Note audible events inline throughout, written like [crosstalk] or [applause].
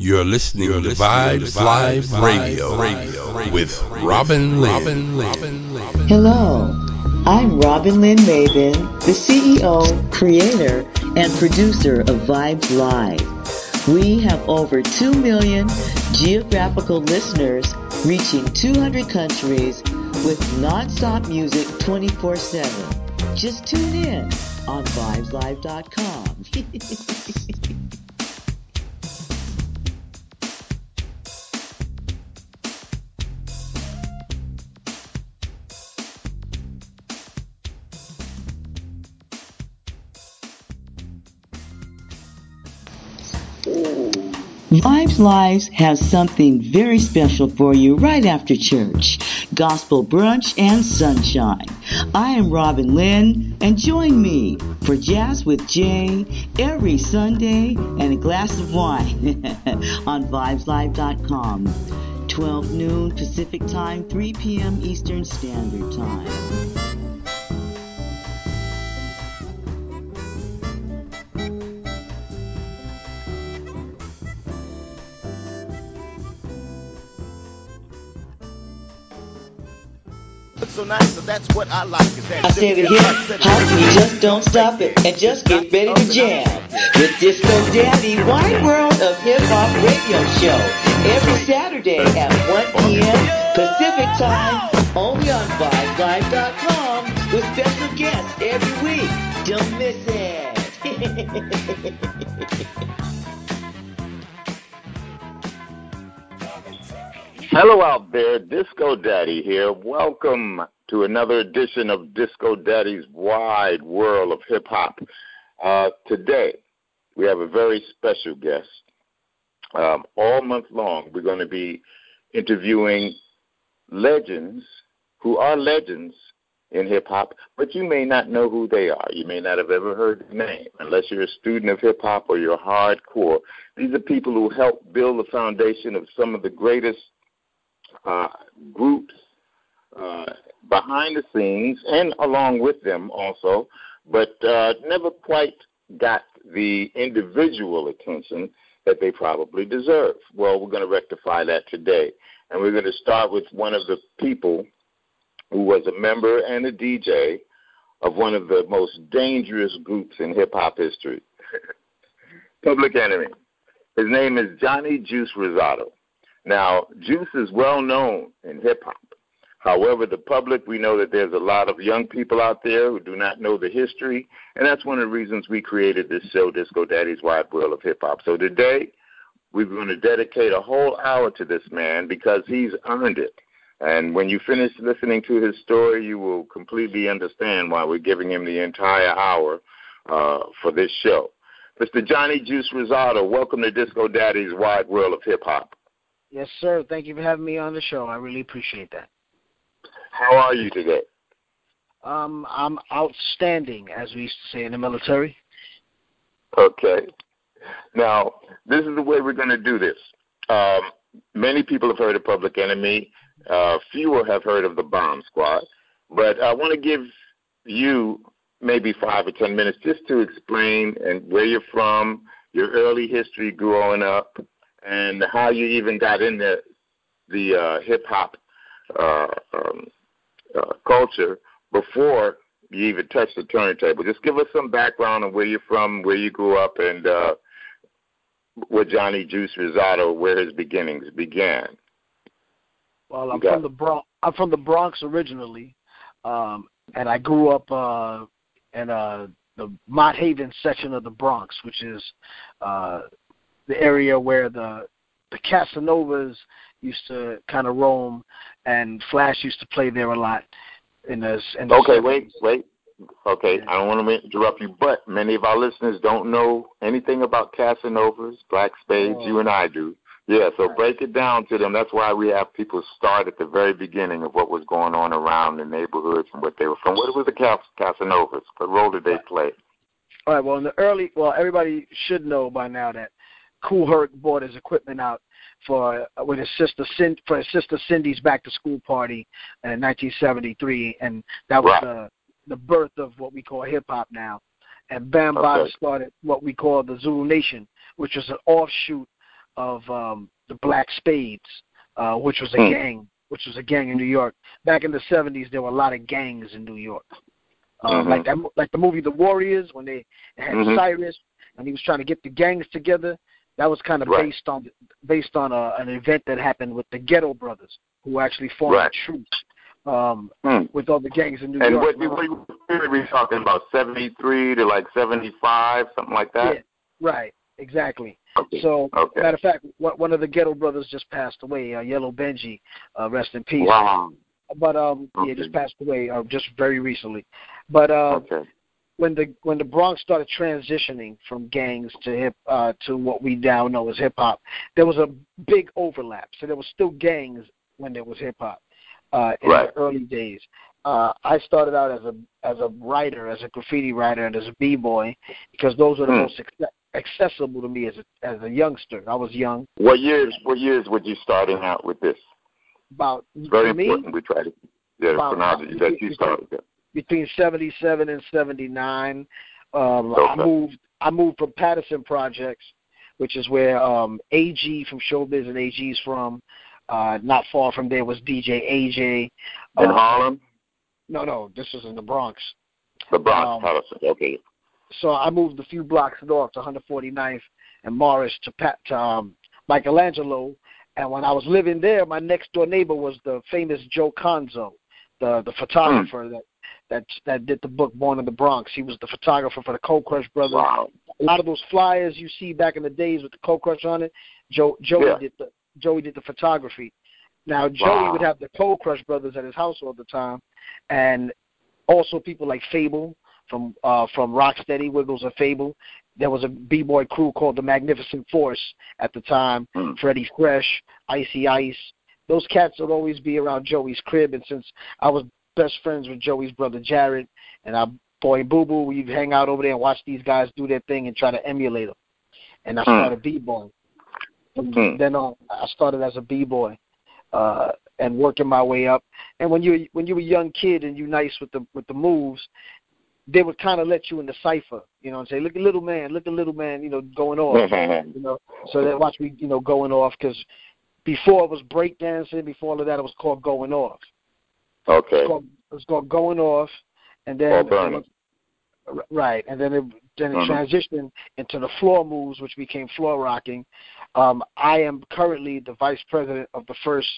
You're listening You're to Vibes Live Radio, Radio with Robin Lynn. Hello, I'm Robin Lynn Maven, the CEO, creator, and producer of Vibes Live. We have over 2 million geographical listeners reaching 200 countries with nonstop music 24 7. Just tune in on vibeslive.com. [laughs] Lives has something very special for you right after church. Gospel brunch and sunshine. I am Robin Lynn and join me for Jazz with Jay every Sunday and a glass of wine [laughs] on vibeslive.com. 12 noon Pacific Time, 3 p.m. Eastern Standard Time. That's what I like. Is that I said it again, how can you just don't stop it and just get ready to jam with Disco Daddy Wide World of Hip Hop Radio Show every Saturday at 1 p.m. Pacific Time only on VibesLive.com with special guests every week. Don't miss it. [laughs] Hello out there, Disco Daddy here. Welcome to another edition of Disco Daddy's Wide World of Hip Hop. Uh, today, we have a very special guest. Um, all month long, we're going to be interviewing legends who are legends in hip hop, but you may not know who they are. You may not have ever heard the name unless you're a student of hip hop or you're hardcore. These are people who helped build the foundation of some of the greatest uh, groups behind the scenes and along with them also, but uh, never quite got the individual attention that they probably deserve. Well, we're going to rectify that today. And we're going to start with one of the people who was a member and a DJ of one of the most dangerous groups in hip hop history [laughs] Public Enemy. His name is Johnny Juice Rosado. Now, Juice is well known in hip hop. However, the public, we know that there's a lot of young people out there who do not know the history, and that's one of the reasons we created this show, Disco Daddy's Wide World of Hip Hop. So today, we're going to dedicate a whole hour to this man because he's earned it. And when you finish listening to his story, you will completely understand why we're giving him the entire hour uh, for this show. Mr. Johnny Juice Rosado, welcome to Disco Daddy's Wide World of Hip Hop. Yes, sir. Thank you for having me on the show. I really appreciate that. How are you today? Um, I'm outstanding, as we used to say in the military. Okay. Now, this is the way we're going to do this. Um, many people have heard of Public Enemy. Uh, fewer have heard of the Bomb Squad. But I want to give you maybe five or ten minutes just to explain and where you're from, your early history growing up, and how you even got into the uh, hip hop uh, um, uh, culture before you even touch the turntable. Just give us some background on where you're from, where you grew up, and uh, where Johnny Juice Rosado, where his beginnings began. Well, I'm from the Bronx. I'm from the Bronx originally, um, and I grew up uh, in uh, the Mott Haven section of the Bronx, which is uh, the area where the the Casanovas used to kind of roam, and Flash used to play there a lot. In the, in the okay, 70s. wait, wait. Okay, I don't want to interrupt you, but many of our listeners don't know anything about Casanovas, Black Spades. Oh. You and I do. Yeah, so break it down to them. That's why we have people start at the very beginning of what was going on around the neighborhoods and what they were from. What was the Casanovas? What role did they play? All right. Well, in the early, well, everybody should know by now that Cool Herc bought his equipment out for uh, with his sister for his sister Cindy's back to school party in 1973, and that was the the birth of what we call hip hop now. And Bambaataa okay. started what we call the Zulu Nation, which was an offshoot of um, the Black Spades, uh, which was a mm. gang, which was a gang in New York. Back in the '70s, there were a lot of gangs in New York. Um, mm-hmm. Like that, like the movie The Warriors when they had mm-hmm. Cyrus and he was trying to get the gangs together. That was kind of right. based on based on a, an event that happened with the Ghetto Brothers, who actually formed right. a truce um, hmm. with all the gangs in New and York. And what, what are we talking about? Seventy three to like seventy five, something like that. Yeah, right, exactly. Okay. So, okay. matter of fact, one of the Ghetto Brothers just passed away. Uh, Yellow Benji, uh, rest in peace. Wow. But um, okay. yeah, just passed away uh, just very recently. But uh, okay. When the when the Bronx started transitioning from gangs to hip uh, to what we now know as hip hop, there was a big overlap. So there was still gangs when there was hip hop uh, in right. the early days. Uh, I started out as a as a writer, as a graffiti writer, and as a b boy because those were the hmm. most accessible to me as a as a youngster. I was young. What years? What years were you starting out with this? About it's very me, important. We try to yeah, about, chronology that you started. Between seventy seven and seventy nine, um, okay. I moved. I moved from Patterson Projects, which is where um, AG from Showbiz and AG's from. Uh, not far from there was DJ AJ. In uh, Harlem? No, no, this was in the Bronx. The Bronx, um, Patterson. Okay. So I moved a few blocks north to 149th and Morris to Pat to um, Michelangelo. And when I was living there, my next door neighbor was the famous Joe Conzo, the the photographer mm. that that that did the book Born in the Bronx. He was the photographer for the Cold Crush Brothers. Wow. A lot of those flyers you see back in the days with the Cold Crush on it, Joe Joey yeah. did the Joey did the photography. Now Joey wow. would have the Cold Crush brothers at his house all the time, and also people like Fable from uh, from Rocksteady, Wiggles of Fable. There was a b boy crew called the Magnificent Force at the time. Mm. Freddie Fresh, Icy Ice. Those cats would always be around Joey's crib, and since I was best friends with Joey's brother Jared and our boy Boo Boo, we'd hang out over there and watch these guys do their thing and try to emulate them. And I started mm. b-boying. Mm-hmm. Then uh, I started as a b-boy uh, and working my way up. And when you when you were a young kid and you nice with the with the moves, they would kind of let you in the cipher, you know, and say, "Look at little man, look at little man," you know, going off, [laughs] you know. So they watch me, you know, going off because before it was breakdancing, before all of that, it was called going off. Okay. It was called, it was called going off, and then or burning. Right, and then it then it mm-hmm. transitioned into the floor moves, which became floor rocking. Um, I am currently the vice president of the first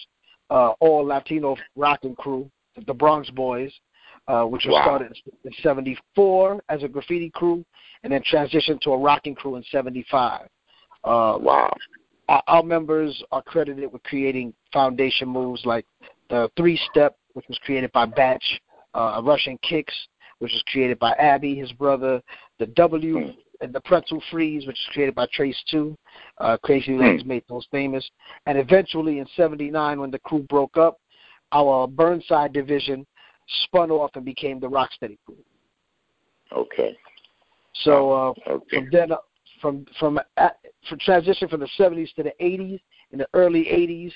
uh, all Latino rocking crew, the Bronx Boys, uh, which was wow. started in '74 as a graffiti crew, and then transitioned to a rocking crew in '75. Uh, wow. Our, our members are credited with creating foundation moves like the three step, which was created by Batch, uh, Russian kicks, which was created by Abby, his brother, the W mm. and the pretzel freeze, which was created by Trace Two. Uh, Crazy Hmm. Legs made those famous. And eventually in '79, when the crew broke up, our Burnside division spun off and became the Rocksteady crew. Okay. So uh, okay. from then, from from at, from transition from the '70s to the '80s, in the early '80s,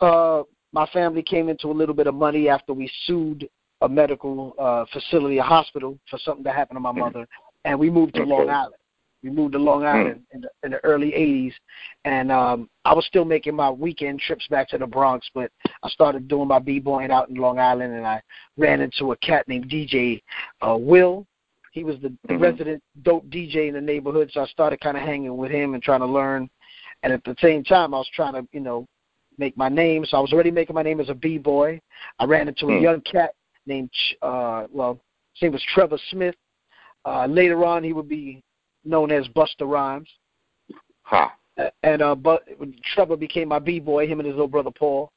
uh, my family came into a little bit of money after we sued a medical uh, facility, a hospital, for something that happened to my mother, and we moved to Okay. Long Island. We moved to Long Island in, the, in the early '80s, and um, I was still making my weekend trips back to the Bronx, but I started doing my b-boying out in Long Island, and I ran into a cat named DJ uh, Will. He was the, the Mhm. resident dope DJ in the neighborhood, so I started kind of hanging with him and trying to learn. And at the same time, I was trying to, you know, make my name. So I was already making my name as a b-boy. I ran into a Hmm. young cat named, Ch- uh, well, his name was Trevor Smith. Uh, later on, he would be known as Busta Rhymes. Ha. Uh, And uh, but Trevor became my b-boy. Him and his little brother Paul.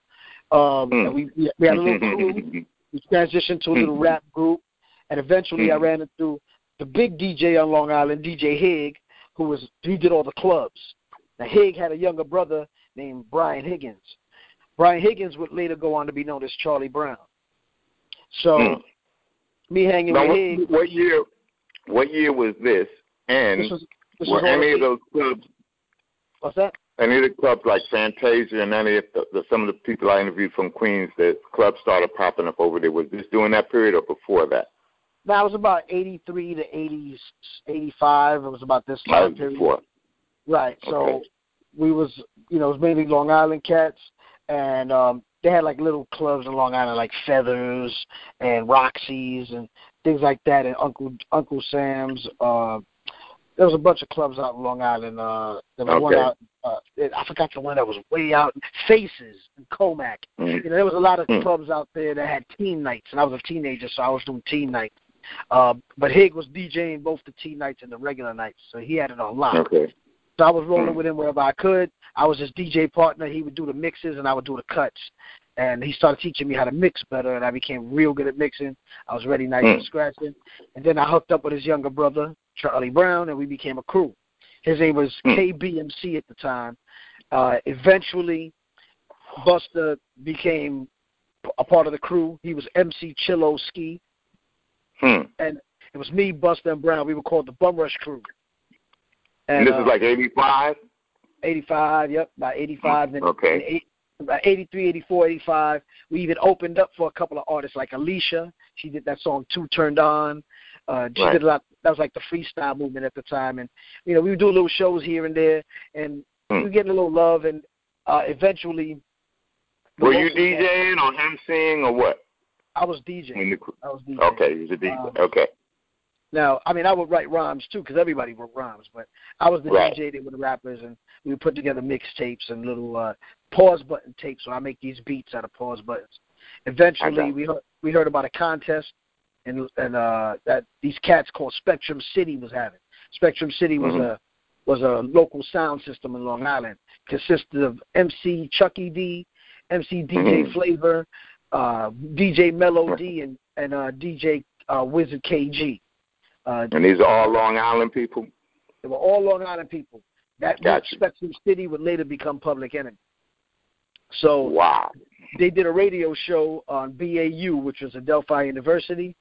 Um, Hmm. and we we had a little crew. [laughs] We transitioned to a little rap group, and eventually I Mhm. ran into the big DJ on Long Island, DJ Hig, who was he did all the clubs. Now Hig had a younger brother named Brian Higgins. Brian Higgins would later go on to be known as Charlie Brown. So Hmm. me hanging Now, with what, Hig, what year? What year was this? And this was this were any of the- those clubs, what's that? any of the clubs like Fantasia and any of the, the, some of the people I interviewed from Queens, that clubs started popping up over there. Was this during that period or before that? That was about 83 to 80, 85. It was about this time period. before. Right. So Okay. We was you know it was mainly Long Island cats, and um, they had like little clubs in Long Island like Feathers and Roxy's and things like that, and Uncle Uncle Sam's. Uh, there was a bunch of clubs out in Long Island. Uh, there was okay. one out. Uh, I forgot the one that was way out. Faces and Commack. Mm. You know, there was a lot of mm. clubs out there that had teen nights, and I was a teenager, so I was doing teen nights. Uh, but Hig was DJing both the teen nights and the regular nights, so he had it on lock. Okay. So I was rolling mm. with him wherever I could. I was his DJ partner. He would do the mixes, and I would do the cuts. And he started teaching me how to mix better, and I became real good at mixing. I was ready nice mm. and scratching. And then I hooked up with his younger brother, Charlie Brown, and we became a crew. His name was mm. KBMC at the time. Uh, eventually, Busta became a part of the crew. He was MC Chillo Ski. Hmm. And it was me, Busta, and Brown. We were called the Bum Rush Crew. And, and this uh, is like 85? 85, yep, about 85. And, okay. And eight, about 83, 84, 85. We even opened up for a couple of artists like Alisha. She did that song Too Turned On. Uh, she right. did a lot. That was like the freestyle movement at the time, and you know we would do little shows here and there, and hmm. we were getting a little love, and uh, eventually. Were you DJing or MCing or what? I was DJing. I was DJing. Okay, you was a DJ. Um, okay. Now, I mean, I would write rhymes too, because everybody wrote rhymes. But I was the right. DJ that with the rappers, and we would put together mixtapes and little uh, pause button tapes. So I make these beats out of pause buttons. Eventually, we heard, we heard about a contest, and and uh, that these cats called Spectrum City was having. Spectrum City was mm-hmm. a was a local sound system in Long Island. Consisted of MC Chucky D, MC DJ mm-hmm. Flavor, uh, DJ Melody, and and uh, DJ uh, Wizard KG. Uh, and these are all Long Island people. They were all Long Island people. That gotcha. Spectrum City would later become Public Enemy. So wow, they did a radio show on BAU, which was Adelphi University,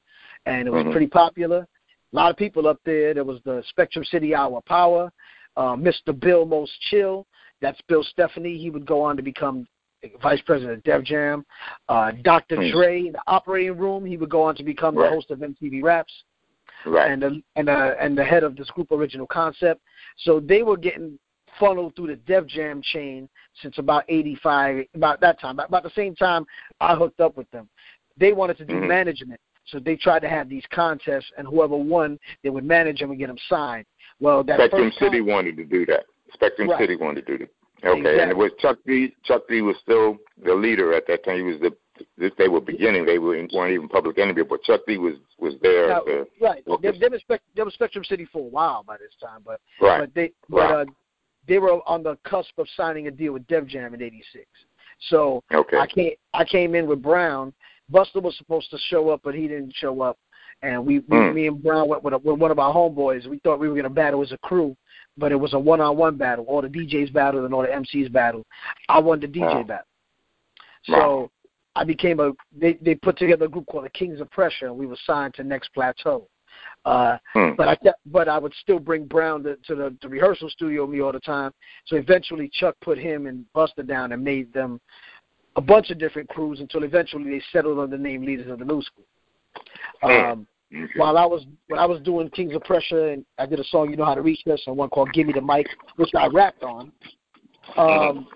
and it was mm-hmm. pretty popular. A lot of people up there. There was the Spectrum City Hour Power, uh, Mr. Bill Most Chill. That's Bill Stephney. He would go on to become vice president of Def Jam. Uh, Dr. Mm-hmm. Dre in the operating room. He would go on to become right. the host of MTV Raps. Right. And the, and uh, and the head of this group Original Concept. So they were getting funneled through the Def Jam chain since about 85, about that time, about the same time I hooked up with them. They wanted to do mm-hmm. management. So they tried to have these contests, and whoever won, they would manage them and get them signed. Well, that Spectrum City time, wanted to do that. Spectrum right. City wanted to do that. Okay, exactly. and it was Chuck D. Chuck D. was still the leader at that time. He was the. They were beginning. They were, weren't even public enemy, but Chuck D. was was there. Now, to, right. They, they, were Spect- they were Spectrum City for a while by this time, but right. but they but right. uh, they were on the cusp of signing a deal with Def Jam in '86. So okay. I came I came in with Brown. Busta was supposed to show up, but he didn't show up. And we, mm. me and Brown went with, a, with one of our homeboys. We thought we were going to battle as a crew, but it was a one-on-one battle. All the DJs battled and all the MCs battled. I won the DJ wow. battle. So. I became a. They they put together a group called the Kings of Pressure, and we were signed to Next Plateau. Uh, hmm. But I but I would still bring Brown to, to the, the rehearsal studio with me all the time. So eventually Chuck put him and Busta down and made them a bunch of different crews until eventually they settled on the name Leaders of the New School. Um, okay. While I was when I was doing Kings of Pressure and I did a song You Know How to Reach Us and one called Give Me the Mic, which I rapped on. Um,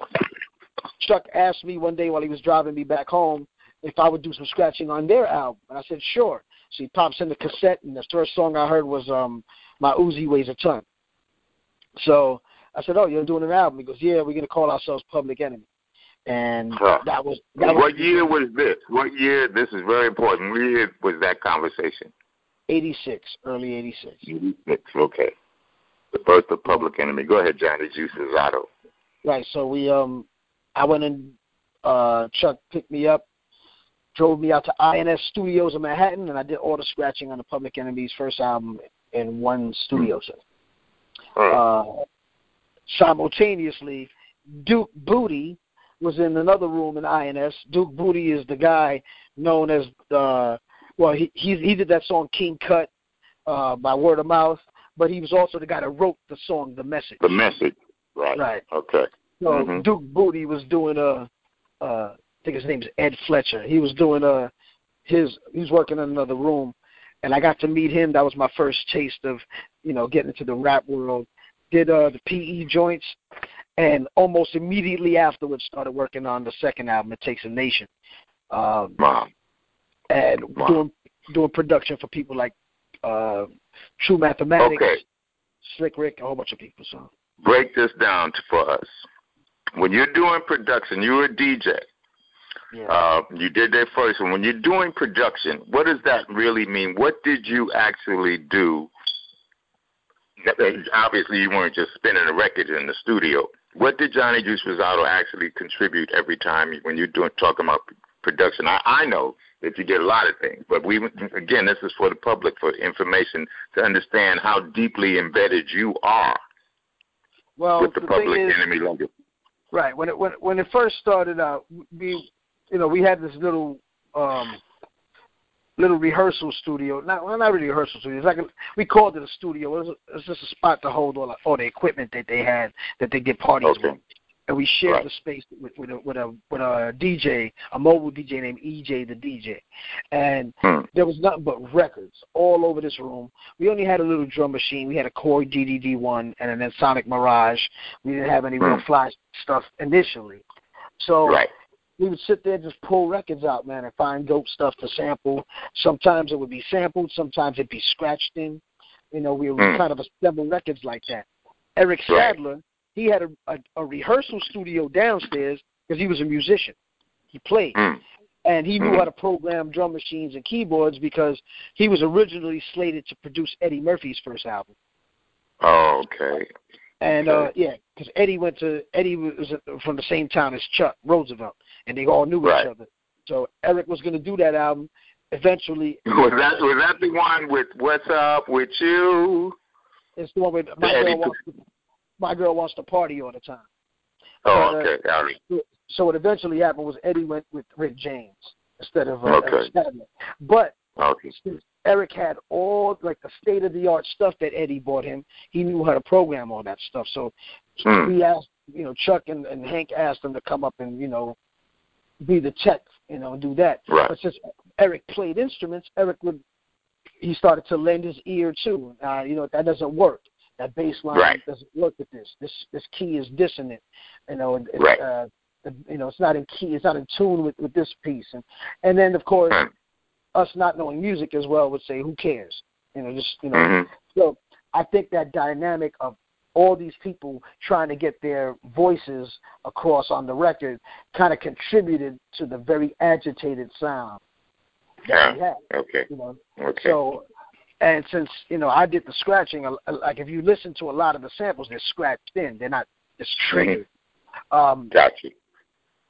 Chuck asked me one day while he was driving me back home if I would do some scratching on their album, and I said sure. So he pops in the cassette, and the first song I heard was um, "My Uzi Weighs a Ton." So I said, "Oh, you're doing an album?" He goes, "Yeah, we're gonna call ourselves Public Enemy." And huh. that was that what was, year was this? What year? This is very important. What year was that conversation? Eighty-six, early eighty-six. Eighty-six. Okay. The birth of Public Enemy. Go ahead, Johnny Juice Rosado. Right. So we um, I went and uh, Chuck picked me up, drove me out to INS Studios in Manhattan, and I did all the scratching on the Public Enemy's first album in one studio set. Uh, simultaneously, Duke Bootee was in another room in INS. Duke Bootee is the guy known as uh, well, he he he did that song King Cut uh, by word of mouth, but he was also the guy that wrote the song The Message. The Message, right? Right. Okay. So Mhm. Duke Bootee was doing a, uh, I think his name's Ed Fletcher. He was doing a, his he was working in another room, and I got to meet him. That was my first taste of, you know, getting into the rap world. Did uh the PE joints, and almost immediately afterwards started working on the second album, It Takes a Nation. Um, wow. And wow. doing doing production for people like uh, True Mathematics, okay. Slick Rick, a whole bunch of people. So break this down for us. When you're doing production, you're a DJ. Yeah. Uh, you did that first one. When you're doing production, what does that really mean? What did you actually do? Obviously, you weren't just spinning a record in the studio. What did Johnny Juice Rosado actually contribute every time when you're doing talking about production? I, I know that you did a lot of things, but we again, this is for the public for information to understand how deeply embedded you are well, with the, the public is, enemy logo. Right. When it when when it first started out, we you know we had this little um little rehearsal studio. Not well, not really a rehearsal studio. It's like a, we called it a studio. It was, a, it was just a spot to hold all, all the equipment that they had that they did parties okay. with. And we shared right. the space with with a, with a with a DJ, a mobile DJ named EJ the DJ, and hmm. there was nothing but records all over this room. We only had a little drum machine. We had a Korg DDD one and Ensoniq Mirage. We didn't have any hmm. real flash stuff initially. So right we would sit there and just pull records out, man, and find dope stuff to sample. Sometimes it would be sampled, sometimes it'd be scratched in. You know, we would mm. kind of assemble records like that. Eric right. He had a, a, a rehearsal studio downstairs because he was a musician. He played. Mm. And he knew mm. how to program drum machines and keyboards because he was originally slated to produce Eddie Murphy's first album. Oh, okay. And uh yeah, because Eddie went to Eddie was from the same town as Chuck Roosevelt, and they all knew right. each other. So Eric was going to do that album. Eventually, was that was that the one with "What's Up with You"? It's the one with my girl wants to, my girl wants to party all the time. Oh, okay, but, uh. So what eventually happened was Eddie went with Rick James instead of uh, okay. Eric But okay. Eric had all like the state of the art stuff that Eddie bought him. He knew how to program all that stuff. So hmm. he asked, you know, Chuck and, and Hank asked him to come up and you know be the tech, you know, and do that. Right. But since Eric played instruments, Eric would he started to lend his ear too. Uh, you know that doesn't work. That bass line right. doesn't work with this. This this key is dissonant. You know, it, right. uh, you know, it's not in key. It's not in tune with with this piece. And and then of course, right. us not knowing music as well would say, who cares? You know, just you know. Mm-hmm. So I think that dynamic of all these people trying to get their voices across on the record kind of contributed to the very agitated sound. Yeah. Okay. You know? Okay. So, and since you know I did the scratching, like if you listen to a lot of the samples, they're scratched in. They're not just triggered. Mm-hmm. Um, gotcha.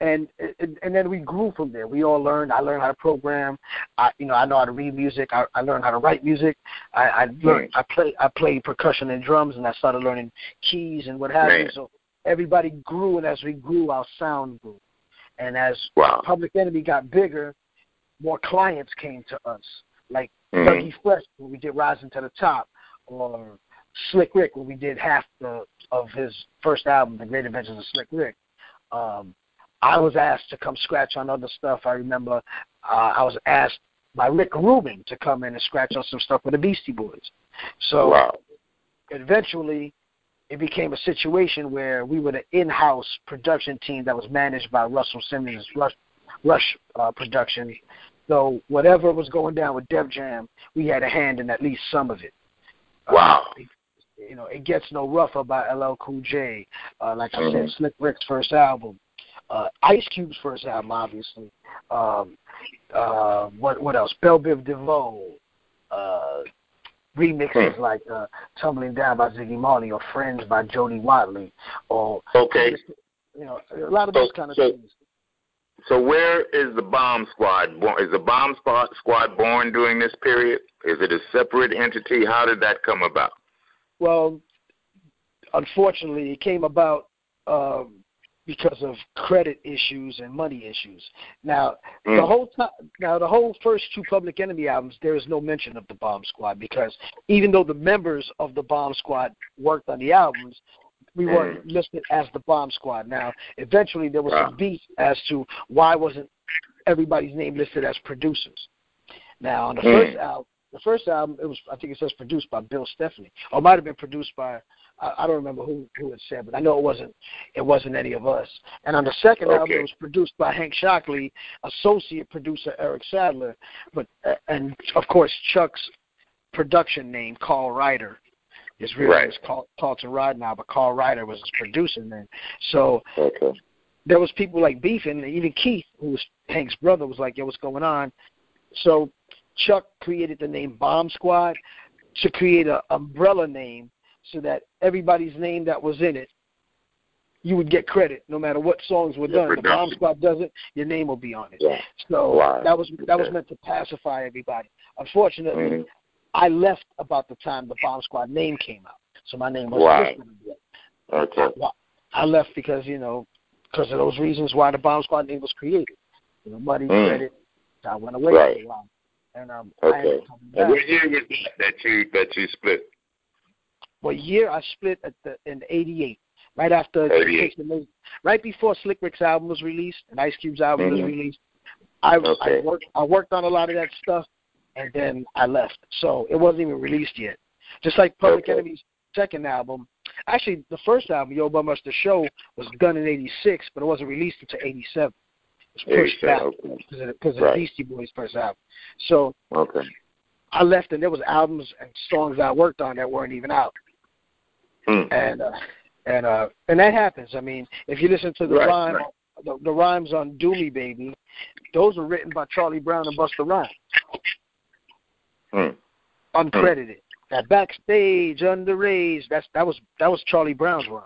And, and and then we grew from there. We all learned. I learned how to program. I you know I know how to read music. I, I learned how to write music. I, I learned. I play I played percussion and drums, and I started learning keys and what have you. So everybody grew, and as we grew, our sound grew. And as wow. Public Enemy got bigger, more clients came to us. Like mm-hmm. Dougie Fresh when we did Rising to the Top, or Slick Rick when we did half the of his first album, The Great Adventures of Slick Rick. Um, I was asked to come scratch on other stuff. I remember uh, I was asked by Rick Rubin to come in and scratch on some stuff with the Beastie Boys. So wow. eventually, it became a situation where we were the in-house production team that was managed by Russell Simmons' Rush, Rush uh, Production. So whatever was going down with Def Jam, we had a hand in at least some of it. Wow. Uh, you know, it gets no rougher by LL Cool J. Uh, like I mm-hmm. said, Slick Rick's first album uh, Ice Cube's first album, obviously. Um, uh, what what else? Bell Biv DeVoe. Uh, remixes hmm. like uh, "Tumbling Down" by Ziggy Marley or "Friends" by Jody Watley, or okay, you know, a lot of those kind of so, things. So where is the Bomb Squad born? Is the Bomb Squad squad born during this period? Is it a separate entity? How did that come about? Well, unfortunately, it came about um, because of credit issues and money issues. Now, mm. the whole time, now the whole first two Public Enemy albums, there is no mention of the Bomb Squad because even though the members of the Bomb Squad worked on the albums, we weren't listed as the Bomb Squad. Now, eventually there was wow. some beef as to why wasn't everybody's name listed as producers. Now, on the mm. first album, the first album, it was I think it says produced by Bill Stephney, or it might have been produced by I, I don't remember who who it said, but I know it wasn't it wasn't any of us. And on the second okay. album, it was produced by Hank Shocklee, associate producer Eric Sadler, but and of course Chuck's production name, Carl Ryder. His real right. is Carl, Carlton Ridenhour, but Carl Ryder was his producer then. So okay. there was people like beefing, and even Keith, who was Hank's brother, was like, "Yo, what's going on?" So Chuck created the name Bomb Squad to create an umbrella name so that everybody's name that was in it, you would get credit no matter what songs were done. The Bomb Squad does it, your name will be on it. Yeah. So wow. that was that was meant to pacify everybody. Unfortunately, mm-hmm. I left about the time the Bomb Squad name came out, so my name wow. listed. Okay. I, I left because you know because of those reasons why the Bomb Squad name was created. You know, money, mm. credit. I went away right. for a while. And um, okay. And what year was that that you that you split? What year I split at the in '88, right after 88. right before Slick Rick's album was released and Ice Cube's album mm-hmm. was released. I okay. I worked I worked on a lot of that stuff, and then I left. So it wasn't even released yet. Just like Public okay. Enemy's second album, actually the first album, Yo Bum Rush the Show, was done in '86, but it wasn't released until '87 It was pushed back because okay. of right. Beastie Boys' first album. So okay. I left, and there was albums and songs I worked on that weren't even out. Mm. And uh, and uh, and that happens. I mean, if you listen to the right, rhyme, right. the, the rhymes on "Do Me Baby," those were written by Charlie Brown and Busta Rhymes, mm. uncredited. Mm. That backstage, underage, that's that was that was Charlie Brown's rhyme.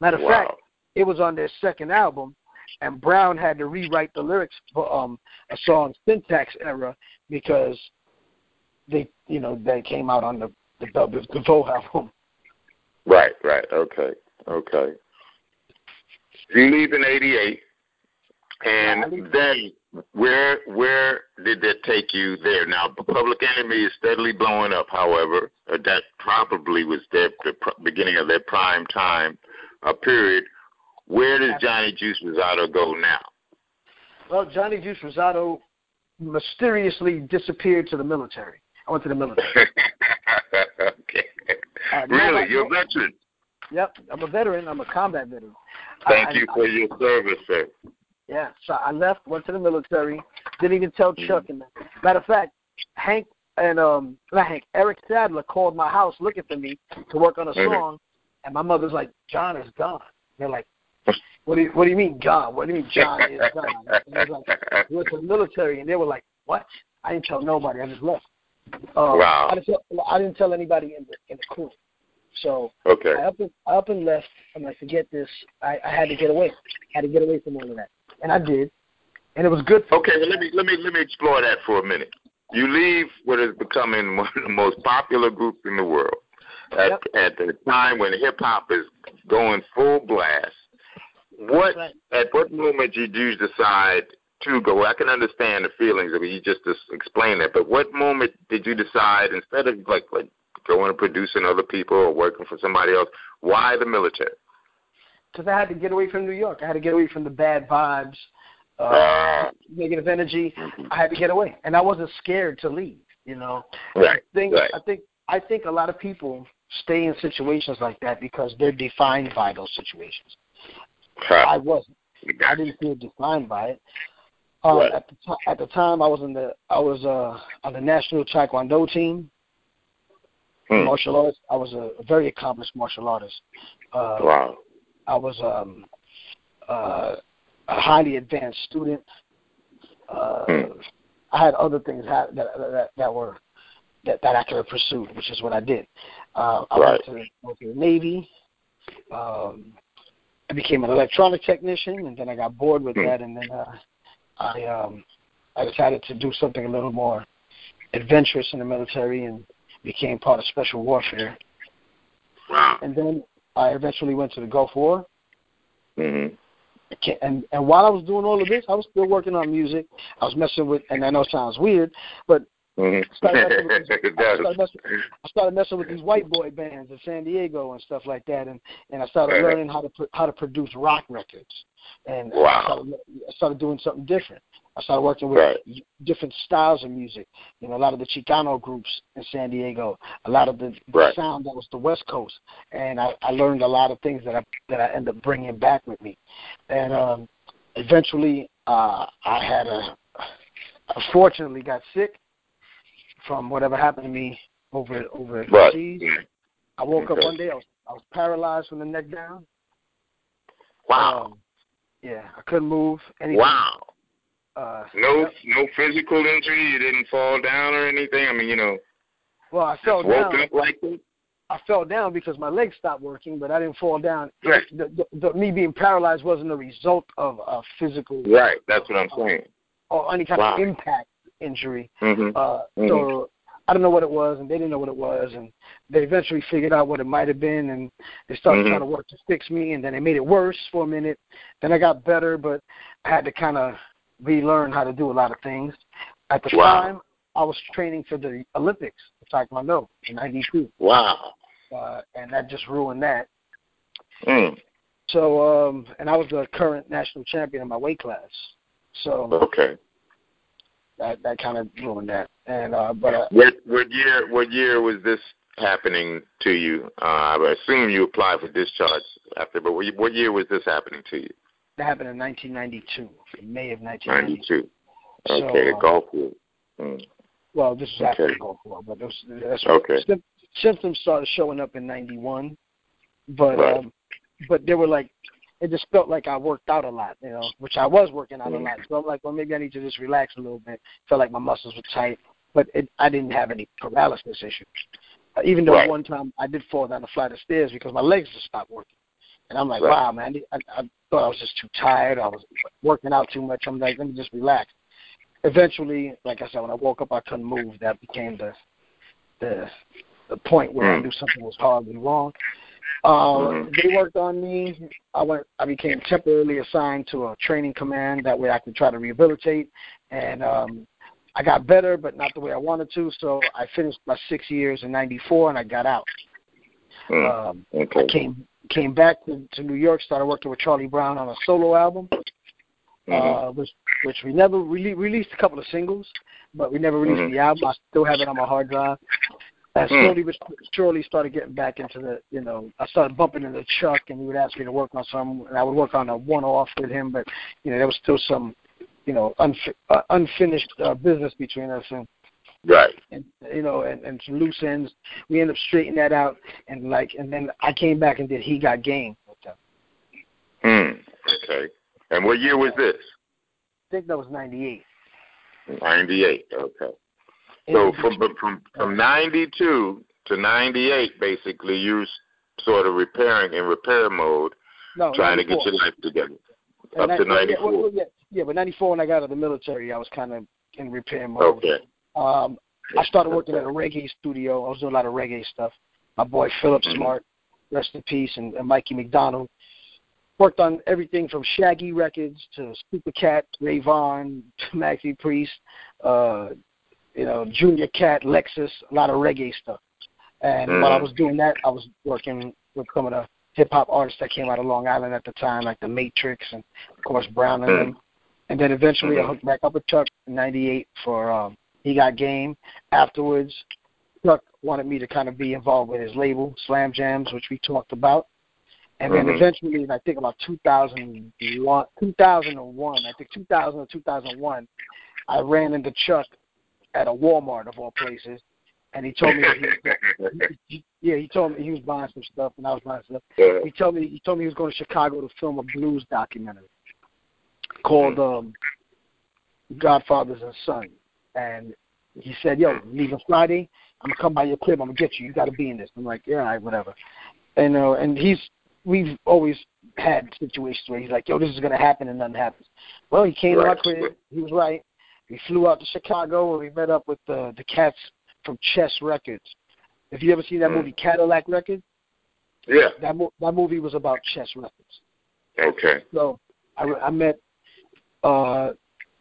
Matter of wow. fact, it was on their second album, and Brown had to rewrite the lyrics for um a song Syntax Era because they you know they came out on the the the, the Vogue album. Right, right, okay, okay. You leave in '88, and Yeah, then where where did that take you there? Now, Public Enemy is steadily blowing up. However, uh, that probably was their the pr- beginning of their prime time uh, period. Where does Johnny Juice Rosado go now? Well, Johnny Juice Rosado mysteriously disappeared to the military. I went to the military. [laughs] okay. Uh, really, you're a veteran. Yep, I'm a veteran. I'm a combat veteran. Thank I, you I, for your service, sir. Yeah, so I left, went to the military. Didn't even tell Chuck. And matter of fact, Hank and um, not Hank, Eric Sadler called my house looking for me to work on a song, and my mother's like, "John is gone." They're like, [laughs] "What do you What do you mean gone? What do you mean John is gone?" And I was like, "We went to the military," and they were like, "What?" I didn't tell nobody. I just left. Uh, Wow. I didn't, tell, I didn't tell anybody in the in the crew. So Okay. I up and I up and left. I'm like, forget this. I, I had to get away. I had to get away from all of that, and I did, and it was good. For Okay, well, let me let me let me explore that for a minute. You leave what is becoming [laughs] one of the most popular groups in the world at Yep. at the time when hip hop is going full blast. What Right. at what moment did you decide to go? I can understand the feelings of. You just, just explained that, but what moment did you decide instead of like like going and producing other people or working for somebody else, why the military? Because I had to get away from New York. I had to get away from the bad vibes, uh, negative energy. I had to get away, and I wasn't scared to leave. You know, Right. I think right. I think I think a lot of people stay in situations like that because they're defined by those situations. I wasn't. I didn't feel defined by it. Right. At the t- at the time, I was in the I was uh, on the national taekwondo team, Hmm. martial arts. I was a, a very accomplished martial artist. Uh, Wow. I was um, uh, a highly advanced student. Uh, Hmm. I had other things ha- that, that that were that, that I could have pursued, which is what I did. Uh, I Right. went, to, went to the Navy. Um, I became an electronic technician, and then I got bored with Hmm. that, and then uh, I um, I decided to do something a little more adventurous in the military, and became part of special warfare. Wow. And then I eventually went to the Gulf War, Mhm. and and while I was doing all of this, I was still working on music. I was messing with, and I know it sounds weird, but Mhm. Started [laughs] these- it I started messing- I started messing with these white boy bands in San Diego and stuff like that, and and I started learning how to pro- how to produce rock records, and Wow. I started, I started doing something different. I started working with right. different styles of music. You know, a lot of the Chicano groups in San Diego, a lot of the, the right. sound that was the West Coast, and I, I learned a lot of things that I that I ended up bringing back with me. And um, eventually, uh, I had a unfortunately got sick from whatever happened to me over over right. overseas. I woke okay. up one day. I was I was paralyzed from the neck down. Wow. Um, yeah, I couldn't move. Anything. Wow. Uh, no, yep. no physical injury. You didn't fall down or anything. I mean, you know. Well, I fell down. Up like that? I fell down because my legs stopped working, but I didn't fall down. Right. The, the, the, me being paralyzed wasn't a result of a physical. Right. That's what I'm saying. Or any kind wow. of impact injury. Mm-hmm. Uh, mm-hmm. So I don't know what it was, and they didn't know what it was, and they eventually figured out what it might have been, and they started mm-hmm. trying to work to fix me, and then they made it worse for a minute. Then I got better, but I had to kind of relearn how to do a lot of things. At the wow. time, I was training for the Olympics in Taekwondo in '92. Wow. Uh, and that just ruined that. Mm. So, um, and I was the current national champion in my weight class. So okay, that that kind of ruined that. And uh, but uh, what what year what year was this happening to you? Uh, I assume you applied for discharge after, but what, what year was this happening to you? That happened in 1992, in May of 1992. 92. Okay, so, the Gulf War. Mm. Well, this after Okay. the Gulf War, but was, that's Okay. sym- symptoms started showing up in '91, but Right. um, but they were like, it just felt like I worked out a lot, you know, which I was working out a Mhm. lot. So I'm like, well, maybe I need to just relax a little bit. Felt like my muscles were tight, but it, I didn't have any paralysis issues. Uh, even though Right. one time I did fall down a flight of stairs because my legs just stopped working, and I'm like, Right. wow, man, I, I thought I was just too tired. I was working out too much. I'm like, let me just relax eventually, like I said, when I woke up, I couldn't move. That became the the the point where I Mm. knew something was horribly wrong. Uh, Mhm. They worked on me. I went. I became temporarily assigned to a training command. That way, I could try to rehabilitate, and um, I got better, but not the way I wanted to. So I finished my six years in '94, and I got out. Mm. Um, okay. I came came back to, to New York, started working with Charlie Brown on a solo album Mhm. uh, which which we never really released a couple of singles, but we never released Mhm. the album. I still have it on my hard drive. And Hmm. slowly but surely started getting back into the, you know, I started bumping into the Chuck, and he would ask me to work on some, and I would work on a one-off with him, but you know there was still some, you know, unfi- uh, unfinished uh, business between us, and Right. and you know, and, and some loose ends. We ended up straightening that out, and like, and then I came back and did He Got Game with them. Mm. Okay. And what year was this? I think that was '98. Ninety-eight. Okay. So from from from ninety two to ninety eight, basically, you sort of repairing in repair mode, no, trying to get your life together. And Up to that- well, yeah, 94. yeah, yeah, but 94 when I got out of the military, I was kind of in repair mode. Okay. Um, I started working at a reggae studio. I was doing a lot of reggae stuff. My boy Philip Mhm. Smart, rest in peace, and, and Mikey McDonald. Worked on everything from Shaggy Records to Super Cat, Ray Vaughn, Maxi Priest, uh, you know, Junior Cat, Lexus, a lot of reggae stuff. And while I Mhm. was doing that, I was working with some of the hip hop artists that came out of Long Island at the time, like the Matrix and of course Brown and them. And then eventually I Mhm. hooked back up with Chuck in '98 for um, He Got Game. Afterwards, Chuck wanted me to kind of be involved with his label, Slam Jams, which we talked about. And then Mhm. eventually, I think about 2001, 2001, I think 2000 or 2001, I ran into Chuck at a Walmart of all places, and he told me that he he, yeah, he told me he was buying some stuff, and I was buying stuff. Yeah. He told me he told me he was going to Chicago to film a blues documentary called um, Godfathers and Sons, and he said, "Yo, leave leaving Friday, I'm gonna come by your crib. I'm gonna get you. You got to be in this." I'm like, "Yeah, all right, whatever." And uh, and he's we've always had situations where he's like, "Yo, this is gonna happen," and nothing happens. Well, he came to my crib. He was right. We flew out to Chicago and we met up with the the cats from Chess Records. If you ever seen that Mm. movie Cadillac Records, Yeah. that mo- that movie was about Chess Records. Okay. So I, I met uh,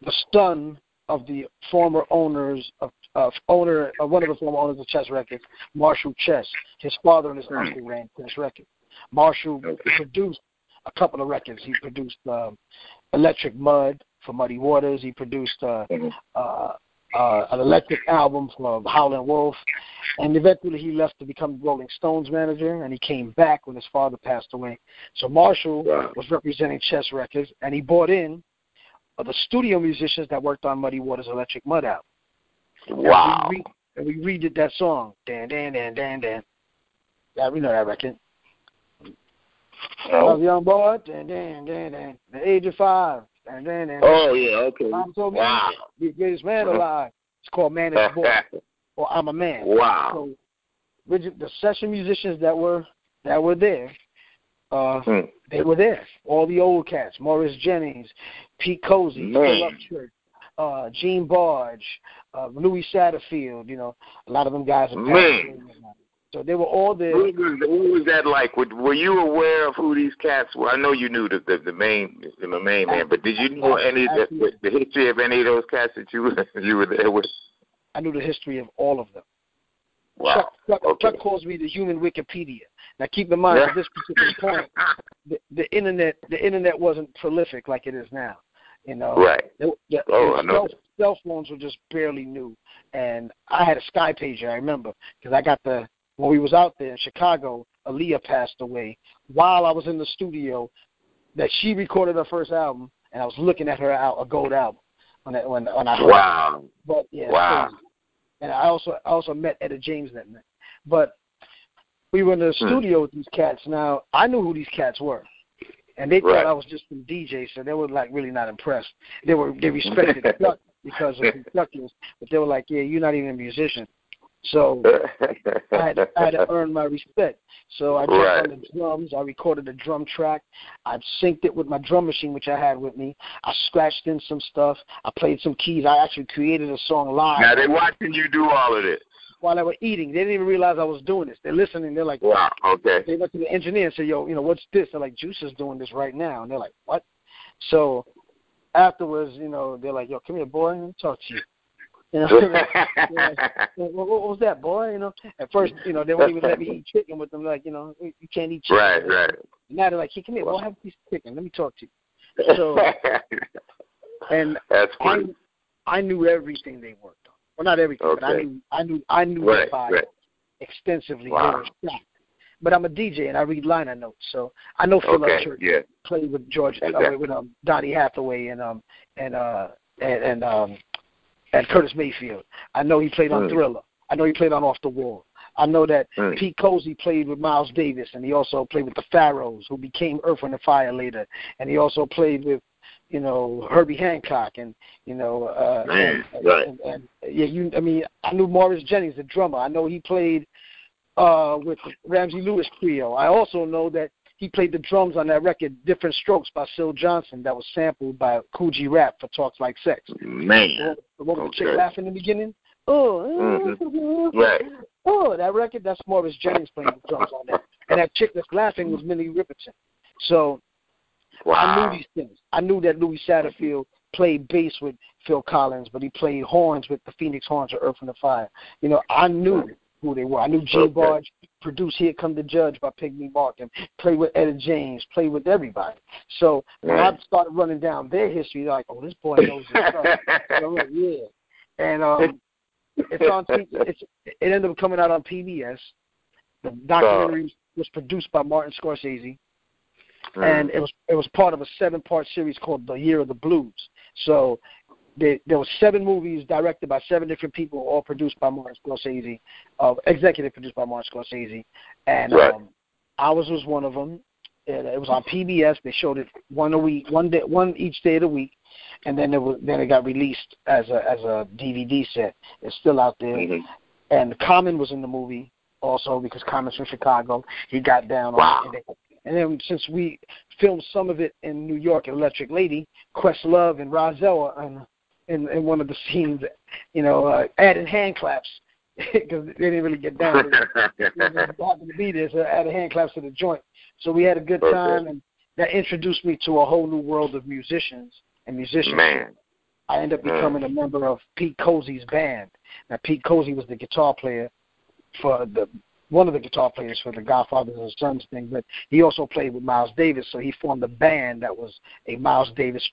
the son of the former owners of of owner uh, one of the former owners of Chess Records, Marshall Chess. His father and his Hmm. uncle ran Chess Records. Marshall Okay. produced a couple of records. He produced um, Electric Mud, for Muddy Waters. He produced uh, mm-hmm. uh, uh, an electric album for Howlin' Wolf, and eventually he left to become Rolling Stones manager, and he came back when his father passed away. So Marshall wow. was representing Chess Records, and he bought in uh, the studio musicians that worked on Muddy Waters' Electric Mud album. Wow. And we, re- and we redid that song, dan dan dan dan dan. Yeah, we know that record. Oh. I was a young boy, dan dan dan dan. The age of five, and then and oh yeah, okay. Mom told me wow. the greatest man alive. It's called Mannish Boy, [laughs] or I'm a Man. Wow. So, the session musicians that were that were there, uh, hmm. they were there. All the old cats: Morris Jennings, Pete Cosey, Phil Upchurch, uh, Gene Barge, uh, Louis Satterfield. You know, a lot of them guys are. So they were all there. What was, what was that like? Were, were you aware of who these cats were? I know you knew the the, the main the main man, but did you know any of the, the history of any of those cats that you [laughs] you were there with? I knew the history of all of them. Wow. Chuck, Chuck, okay. Chuck calls me the human Wikipedia. Now keep in mind at this particular point, the, the internet the internet wasn't prolific like it is now. You know, right? The, the, oh, I know. Cell, cell phones were just barely new, and I had a Sky pager. I remember because I got the when we was out there in Chicago, Aaliyah passed away while I was in the studio. That she recorded her first album, and I was looking at her out a gold album when I, when when I heard. Wow. It. But yeah. Wow. And I also I also met Etta James that night. But we were in the hmm. studio with these cats. Now I knew who these cats were, and they right. thought I was just some DJ, so they were like really not impressed. They were they respected [laughs] Chuck because of Chuck but they were like, yeah, you're not even a musician. So [laughs] I, had, I had to earn my respect. So I jumped right. on the drums. I recorded a drum track. I synced it with my drum machine, which I had with me. I scratched in some stuff. I played some keys. I actually created a song live. Now they watching you do all of this while they were eating. They didn't even realize I was doing this. They're listening. They're like, "Wow, okay." They went to the engineer and said, "Yo, you know what's this?" They're like, "Juice is doing this right now," and they're like, "What?" So afterwards, you know, they're like, "Yo, come here, boy, let me talk to you." [laughs] You [laughs] know, what, what was that, boy? You know, at first, you know, they won't even let me eat chicken with them. Like, you know, you can't eat chicken. Right, right. Now they're like, hey, come here, boy, have a piece of chicken. Let me talk to you. [laughs] So, and That's I, I knew everything they worked on. Well, not everything, okay. but I knew, I knew, I knew right, the right. extensively. Wow. But I'm a DJ and I read liner notes, so I know Phil okay, Church yeah. played with George, exactly. uh, with um, Donny Hathaway and um and uh and, and um and Curtis Mayfield. I know he played on mm. Thriller. I know he played on Off the Wall. I know that mm. Pete Cosey played with Miles Davis, and he also played with the Pharaohs, who became Earth and Fire later. And he also played with, you know, Herbie Hancock, and you know, uh, Man, and, right. and, and, and yeah, you. I mean, I knew Morris Jennings, the drummer. I know he played uh, with Ramsey Lewis Trio. I also know that he played the drums on that record, Different Strokes by Syl Johnson, that was sampled by G Rap for Talks Like Sex. Man. The one with the chick laughing in the beginning? Oh, mm-hmm. right. oh, that record, that's Morris Jennings playing the drums on that. And that chick that's laughing was Minnie Riperton. So wow. I knew these things. I knew that Louis Satterfield played bass with Phil Collins, but he played horns with the Phoenix Horns or Earth and the Fire. You know, I knew who they were. I knew Gene okay. Barge produced Here Come the Judge by Pigmeat Markham, played with Etta James, played with everybody. So when I started running down their history, they're like, oh, this boy knows his stuff. [laughs] like, yeah. And um, it's on. It's, it ended up coming out on PBS. The documentary was produced by Martin Scorsese, mm. and it was it was part of a seven part series called The Year of the Blues. So there, there were seven movies directed by seven different people, all produced by Martin Scorsese, uh, executive produced by Martin Scorsese, and right. um, ours was one of them. It, it was on PBS. They showed it one a week, one day, one each day of the week, and then it was then it got released as a as a DVD set. It's still out there. Mm-hmm. And Common was in the movie also because Common's from Chicago. He got down wow. on it. And then since we filmed some of it in New York Electric Lady, Questlove and Rahzel and in, in one of the scenes, you know, uh, added hand claps [laughs] because they didn't really get down. they [laughs] happened to be there, so added hand claps to the joint. So we had a good time, and that introduced me to a whole new world of musicians and musicians. Man. I ended up becoming a member of Pete Cosey's band. Now Pete Cosey was the guitar player for the one of the guitar players for the Godfathers and Sons thing, but he also played with Miles Davis, so he formed a band that was a Miles Davis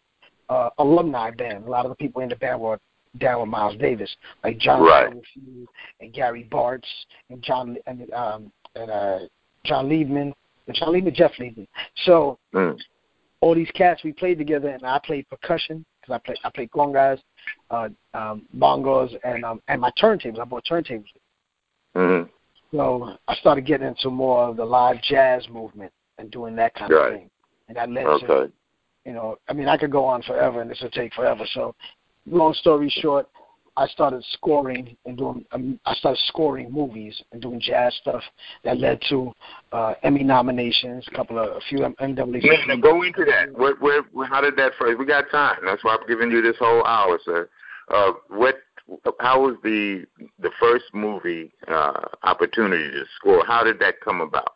uh, alumni band. A lot of the people in the band were down with Miles Davis, like John right. and Gary Bartz and John and um, and uh, John Liebman, and John Liebman, Jeff Liebman. So mm. all these cats we played together, and I played percussion because I played I played congas, uh, um, bongos, and um, and my turntables. I bought turntables. Mm-hmm. So I started getting into more of the live jazz movement and doing that kind right. of thing, and that led okay. to you know, I mean, I could go on forever, and this would take forever. So, long story short, I started scoring and doing. Um, I started scoring movies and doing jazz stuff that led to uh, Emmy nominations, a couple of a few NAACP. Now go into that. Where, where, how did that first? We got time. That's why I'm giving you this whole hour, sir. Uh, what? How was the the first movie uh, opportunity to score? How did that come about?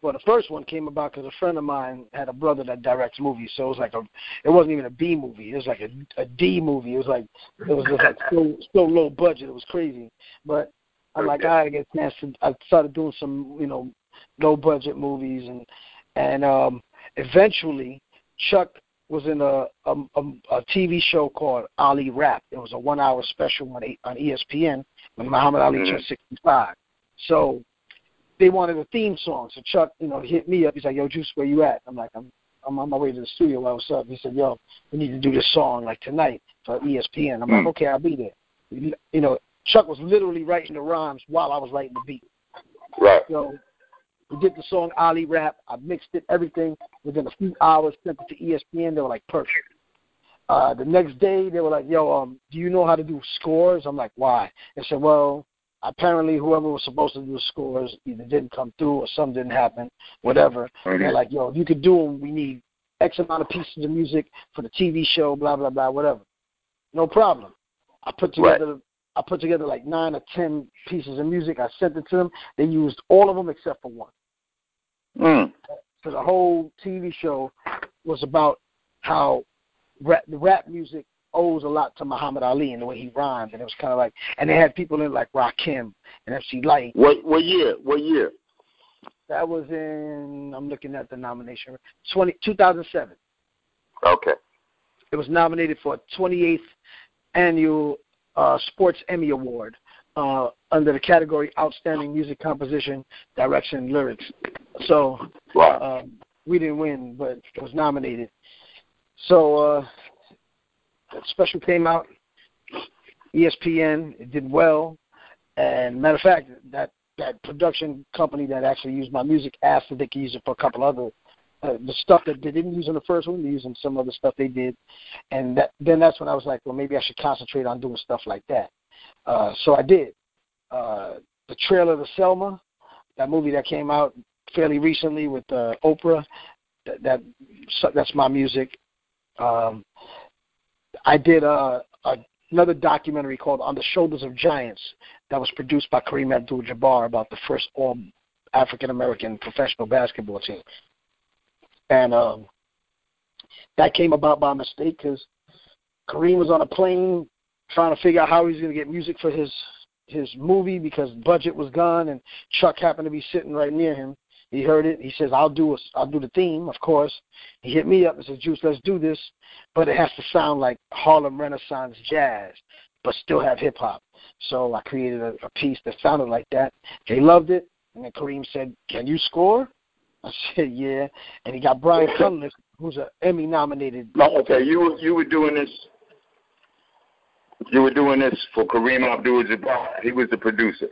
Well, the first one came about because a friend of mine had a brother that directs movies, so it was like a, it wasn't even a B movie, it was like a, a D movie. It was like it was just like so so low budget, it was crazy. But I'm like, I get a chance to. I started doing some, you know, low budget movies, and and um eventually Chuck was in a a, a, a TV show called Ali Rap. It was a one hour special on on ESPN when Muhammad Ali mm-hmm. turned 65. So they wanted a theme song. So Chuck, you know, hit me up. He's like, "Yo, Juice, where you at?" I'm like, "I'm I'm on my way to the studio. What's up?" He said, "Yo, we need to do this song like tonight for ESPN." I'm like, "Okay, I'll be there." You know, Chuck was literally writing the rhymes while I was writing the beat. Right. So we did the song Ali Rap. I mixed it, everything. Within a few hours, sent it to ESPN. They were like, perfect. Uh, the next day, they were like, yo, um, do you know how to do scores? I'm like, why? They said, well, apparently whoever was supposed to do the scores either didn't come through or something didn't happen, whatever. Mm-hmm. They're like, yo, if you could do them, we need X amount of pieces of music for the TV show, blah blah blah, whatever. No problem. I put together right. I put together like nine or ten pieces of music. I sent it to them. They used all of them except for one. Mm. So the whole TV show was about how rap, the rap music owes a lot to Muhammad Ali and the way he rhymed, and it was kind of like, and they had people in like Rakim and MC Lyte. What what year? What year? That was in. I'm looking at the nomination. 20, 2007. Okay. It was nominated for a 28th annual uh, Sports Emmy Award uh, under the category Outstanding Music Composition, Direction, Lyrics. So wow. um, we didn't win, but it was nominated. So uh, that special came out. ESPN it did well, and matter of fact, that that production company that actually used my music asked if they could use it for a couple other uh, the stuff that they didn't use in the first one, they're using some other stuff they did, and that, then that's when I was like, well, maybe I should concentrate on doing stuff like that. Uh, so I did. Uh, the trailer to Selma, that movie that came out fairly recently with uh, Oprah, that, that that's my music. Um, I did a, a another documentary called On the Shoulders of Giants that was produced by Kareem Abdul-Jabbar about the first all African American professional basketball team, and um, that came about by mistake because Kareem was on a plane trying to figure out how he was going to get music for his his movie because budget was gone, and Chuck happened to be sitting right near him, he heard it. He says, "I'll do a, I'll do the theme, of course." He hit me up and says, "Juice, let's do this, but it has to sound like Harlem Renaissance jazz, but still have hip hop." So I created a, a piece that sounded like that. They loved it, and then Kareem said, "Can you score?" I [laughs] said, "Yeah," and he got Brian Cunliffe, who's an Emmy nominated. No, okay, you you were doing this. You were doing this for Kareem Abdul-Jabbar. He was the producer.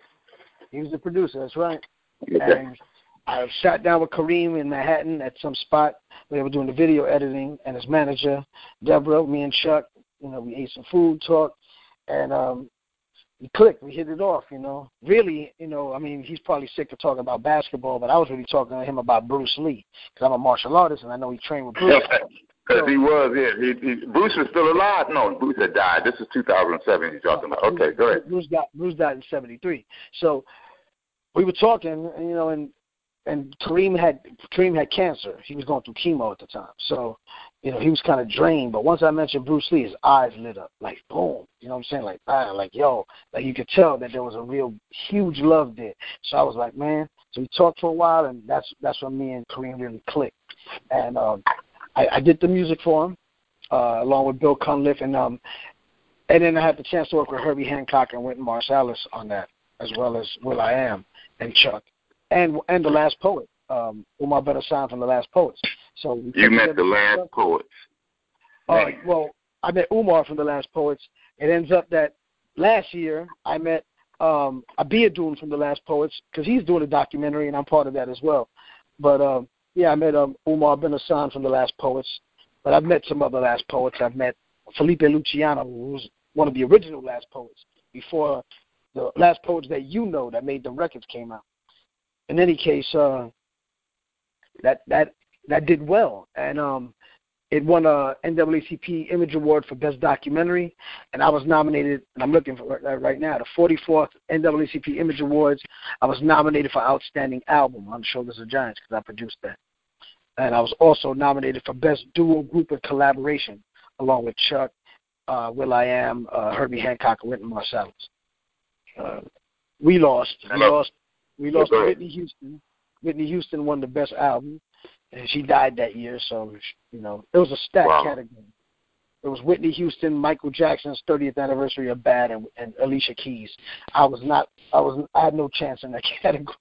He was the producer. That's right. Okay. And I sat down with Kareem in Manhattan at some spot. We were doing the video editing, and his manager, Deborah, me and Chuck, you know, we ate some food, talked, and um, we clicked. We hit it off, you know. Really, you know, I mean, he's probably sick of talking about basketball, but I was really talking to him about Bruce Lee because I'm a martial artist, and I know he trained with Bruce. [laughs] Because so, he was, yeah. He, he, Bruce was still alive. No, Bruce had died. This is 2007. You're talking about. Okay, go ahead. Bruce died. Bruce died in '73. So we were talking, you know, and and Kareem had Kareem had cancer. He was going through chemo at the time, so you know he was kind of drained. But once I mentioned Bruce Lee, his eyes lit up like boom. You know what I'm saying? Like ah, like yo, like you could tell that there was a real huge love there. So I was like, man. So we talked for a while, and that's that's when me and Kareem really clicked. And um, I, I did the music for him. uh, along with Bill Cunliffe, and um, and then I had the chance to work with Herbie Hancock and Wynton Marsalis on that, as well as will.i.am and Chuck, and and the Last Poet, um, Umar Bin Hassan from the Last Poets. So you met the Last Poets. Uh, well, I met Umar from the Last Poets. It ends up that last year I met um Abiodun from the Last Poets because he's doing a documentary and I'm part of that as well. But um, yeah, I met um, Umar Bin Hassan from the Last Poets. But I've met some other Last Poets. I've met Felipe Luciano, who's one of the original Last Poets before the Last Poets that you know that made the records came out. In any case, uh, that that that did well, and um, it won a NAACP Image Award for Best Documentary, and I was nominated. And I'm looking for that right now. The 44th NAACP Image Awards. I was nominated for Outstanding Album on the Shoulders of Giants because I produced that, and I was also nominated for Best Duo Group and Collaboration along with Chuck, uh, will.i.am, uh, Herbie Hancock, and Wynton Marsalis. Uh, we lost. We lost. We lost to Whitney Houston. Whitney Houston won the best album and she died that year. So you know, it was a stacked wow. category. It was Whitney Houston, Michael Jackson's 30th anniversary of Bad, and, and Alicia Keys. I was not, I was, I had no chance in that [laughs] category,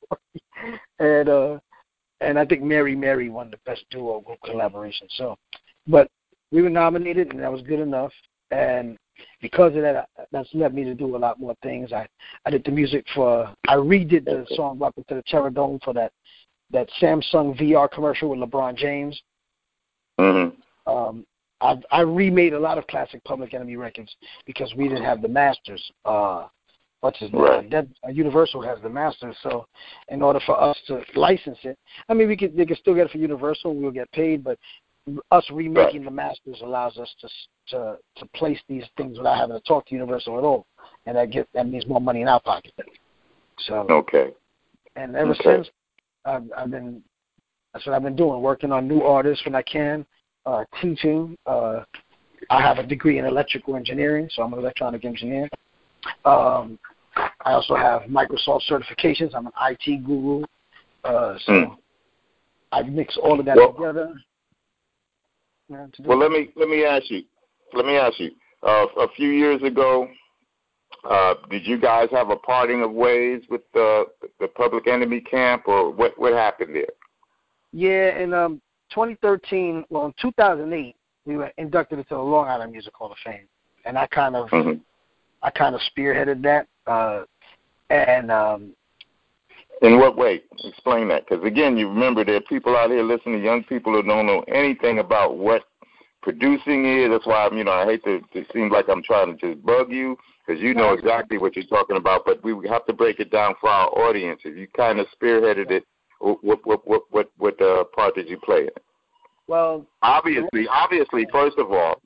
and uh, and I think Mary Mary won the best duo group collaboration. So, but we were nominated, and that was good enough. And because of that, I, that's led me to do a lot more things. I I did the music for, I redid the song "Welcome to the Terror Dome" for that that Samsung VR commercial with LeBron James. Mm-hmm. Um, I, I remade a lot of classic Public Enemy records because we didn't have the masters. Uh, what's his right. name? uh, Universal has the masters, so in order for us to license it, I mean, we could they could still get it for Universal, we'll get paid, but us remaking right. the masters allows us to to to place these things without having to talk to Universal at all, and that get that means more money in our pocket. So okay. And ever okay. since I've, I've been that's what I've been doing, working on new artists when I can, uh, teaching. Uh, I have a degree in electrical engineering, so I'm an electronic engineer. Um, I also have Microsoft certifications. I'm an IT guru. Uh, so mm. I mix all of that well, together. Well, let me let me ask you. Let me ask you. Uh, a few years ago, uh, did you guys have a parting of ways with the the Public Enemy camp, or what what happened there? Yeah, in um 2013, well, in 2008, we were inducted into the Long Island Music Hall of Fame, and I kind of mm-hmm. I kind of spearheaded that. Uh, and um, in what way? Explain that, because again, you remember there are people out here listening, young people who don't know anything about what producing is. That's why I'm, you know, I hate to. It seems like I'm trying to just bug you because you know exactly what you're talking about. But we have to break it down for our audience. If you kind of spearheaded it, what what what what what uh, part did you play in it? Well, obviously, obviously, first of all,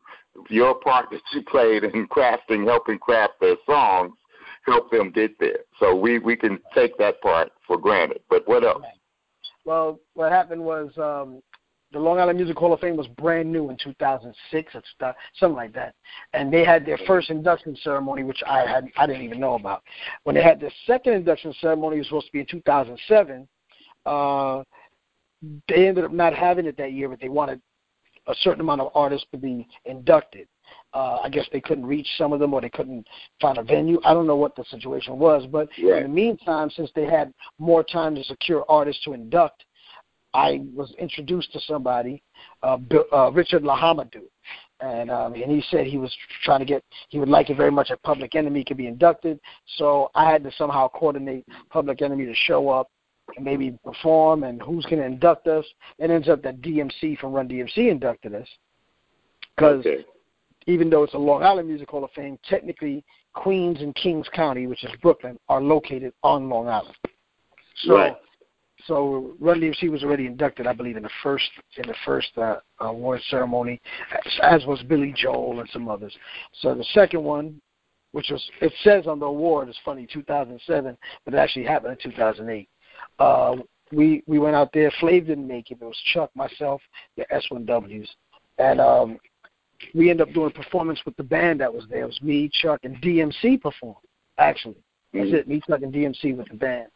your part that you played in [laughs] crafting, helping craft their songs, helped them get there. So we we can take that part for granted. But what else? Well, what happened was um, the Long Island Music Hall of Fame was brand new in 2006, or something like that, and they had their first induction ceremony, which I had I didn't even know about. When they had their second induction ceremony, it was supposed to be in 2007. Uh, they ended up not having it that year, but they wanted a certain amount of artists to be inducted. Uh, I guess they couldn't reach some of them, or they couldn't find a venue. I don't know what the situation was, but yeah. in the meantime, since they had more time to secure artists to induct, I was introduced to somebody, uh, Bill, uh, Richard Lahamadou, and um, and he said he was trying to get he would like it very much if Public Enemy could be inducted. So I had to somehow coordinate Public Enemy to show up and maybe perform and who's going to induct us. It ends up that DMC from Run DMC inducted us because okay. Even though it's a Long Island Music Hall of Fame, technically Queens and Kings County, which is Brooklyn, are located on Long Island. So right. So Run DMC was already inducted, I believe, in the first in the first uh, award ceremony, as, as was Billy Joel and some others. So the second one, which was it says on the award, is funny, 2007, but it actually happened in 2008. Uh, we we went out there. Flav didn't make it. It was Chuck, myself, the S1Ws, and um, we ended up doing a performance with the band that was there. It was me, Chuck, and DMC performed. Actually, that's mm-hmm. it. Me, Chuck, and DMC with the band.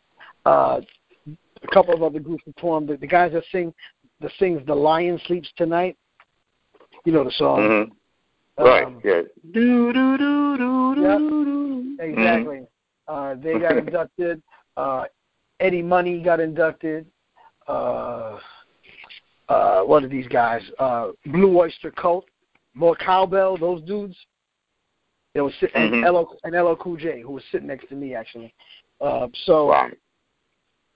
Uh, a couple of other groups performed. The, the guys that sing, the sings "The Lion Sleeps Tonight." You know the song. Mm-hmm. Right. Um, yeah. Do do do do do. Yep. Exactly. Mm-hmm. Uh, they got inducted. Uh, Eddie Money got inducted. Uh, uh, what are these guys? Uh, Blue Oyster Cult, more cowbell. Those dudes. They was sitting, mm-hmm. and LL and LL Cool J, who was sitting next to me actually. Uh, so, wow.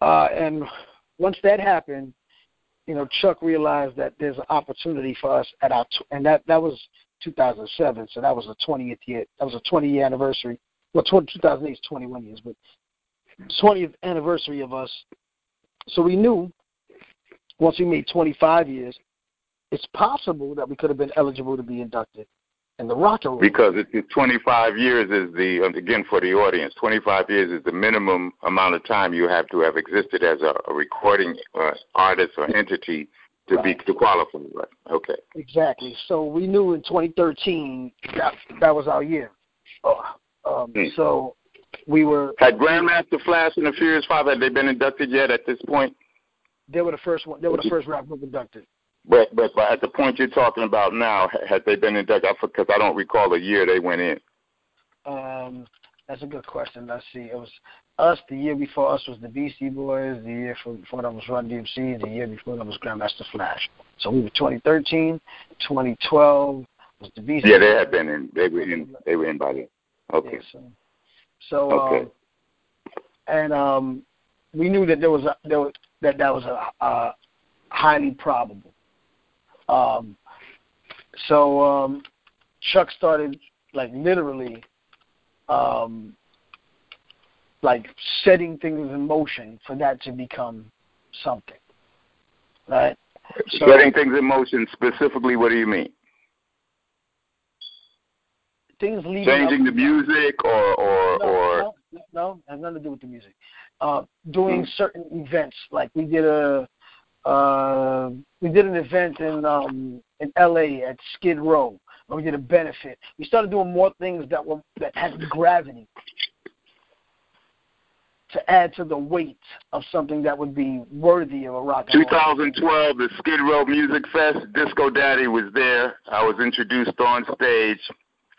uh, and once that happened, you know, Chuck realized that there's an opportunity for us at our, t- and that that was 2007, so that was the 20th year. That was a 20 year anniversary. Well, 20, 2008 is 21 years, but 20th anniversary of us. So we knew once we made 25 years, it's possible that we could have been eligible to be inducted in the rock and roll. Because it's 25 years is the um, again for the audience. 25 years is the minimum amount of time you have to have existed as a, a recording uh, artist or entity to right. be to qualify. Right. Okay. Exactly. So we knew in 2013 that that was our year. Uh, um, hmm. So we were. Had Grandmaster Flash and the Furious Five had they been inducted yet at this point? They were the first one. They were the first rap group inducted. But, but but at the point you're talking about now, had they been inducted? Because I don't recall the year they went in. Um, that's a good question. Let's see. It was us. The year before us was the Beastie Boys. The year before that was Run DMC. The year before that was Grandmaster Flash. So we were 2013, 2012 was the Beastie. Yeah, they had been in. They were in. They were in by then. Okay. Yeah, so, so okay. Um, and um, we knew that there was a, there was, that that was a, a highly probable. Um, so um, Chuck started like literally um, like setting things in motion for that to become something. Right? So, setting things in motion specifically what do you mean? Things leading changing the music or or no, or no, no, has nothing to do with the music. Uh, doing hmm. certain events like we did a uh, we did an event in um, in LA at Skid Row. Where we did a benefit. We started doing more things that were that had gravity to add to the weight of something that would be worthy of a rock. 2012, the Skid Row Music Fest. Disco Daddy was there. I was introduced on stage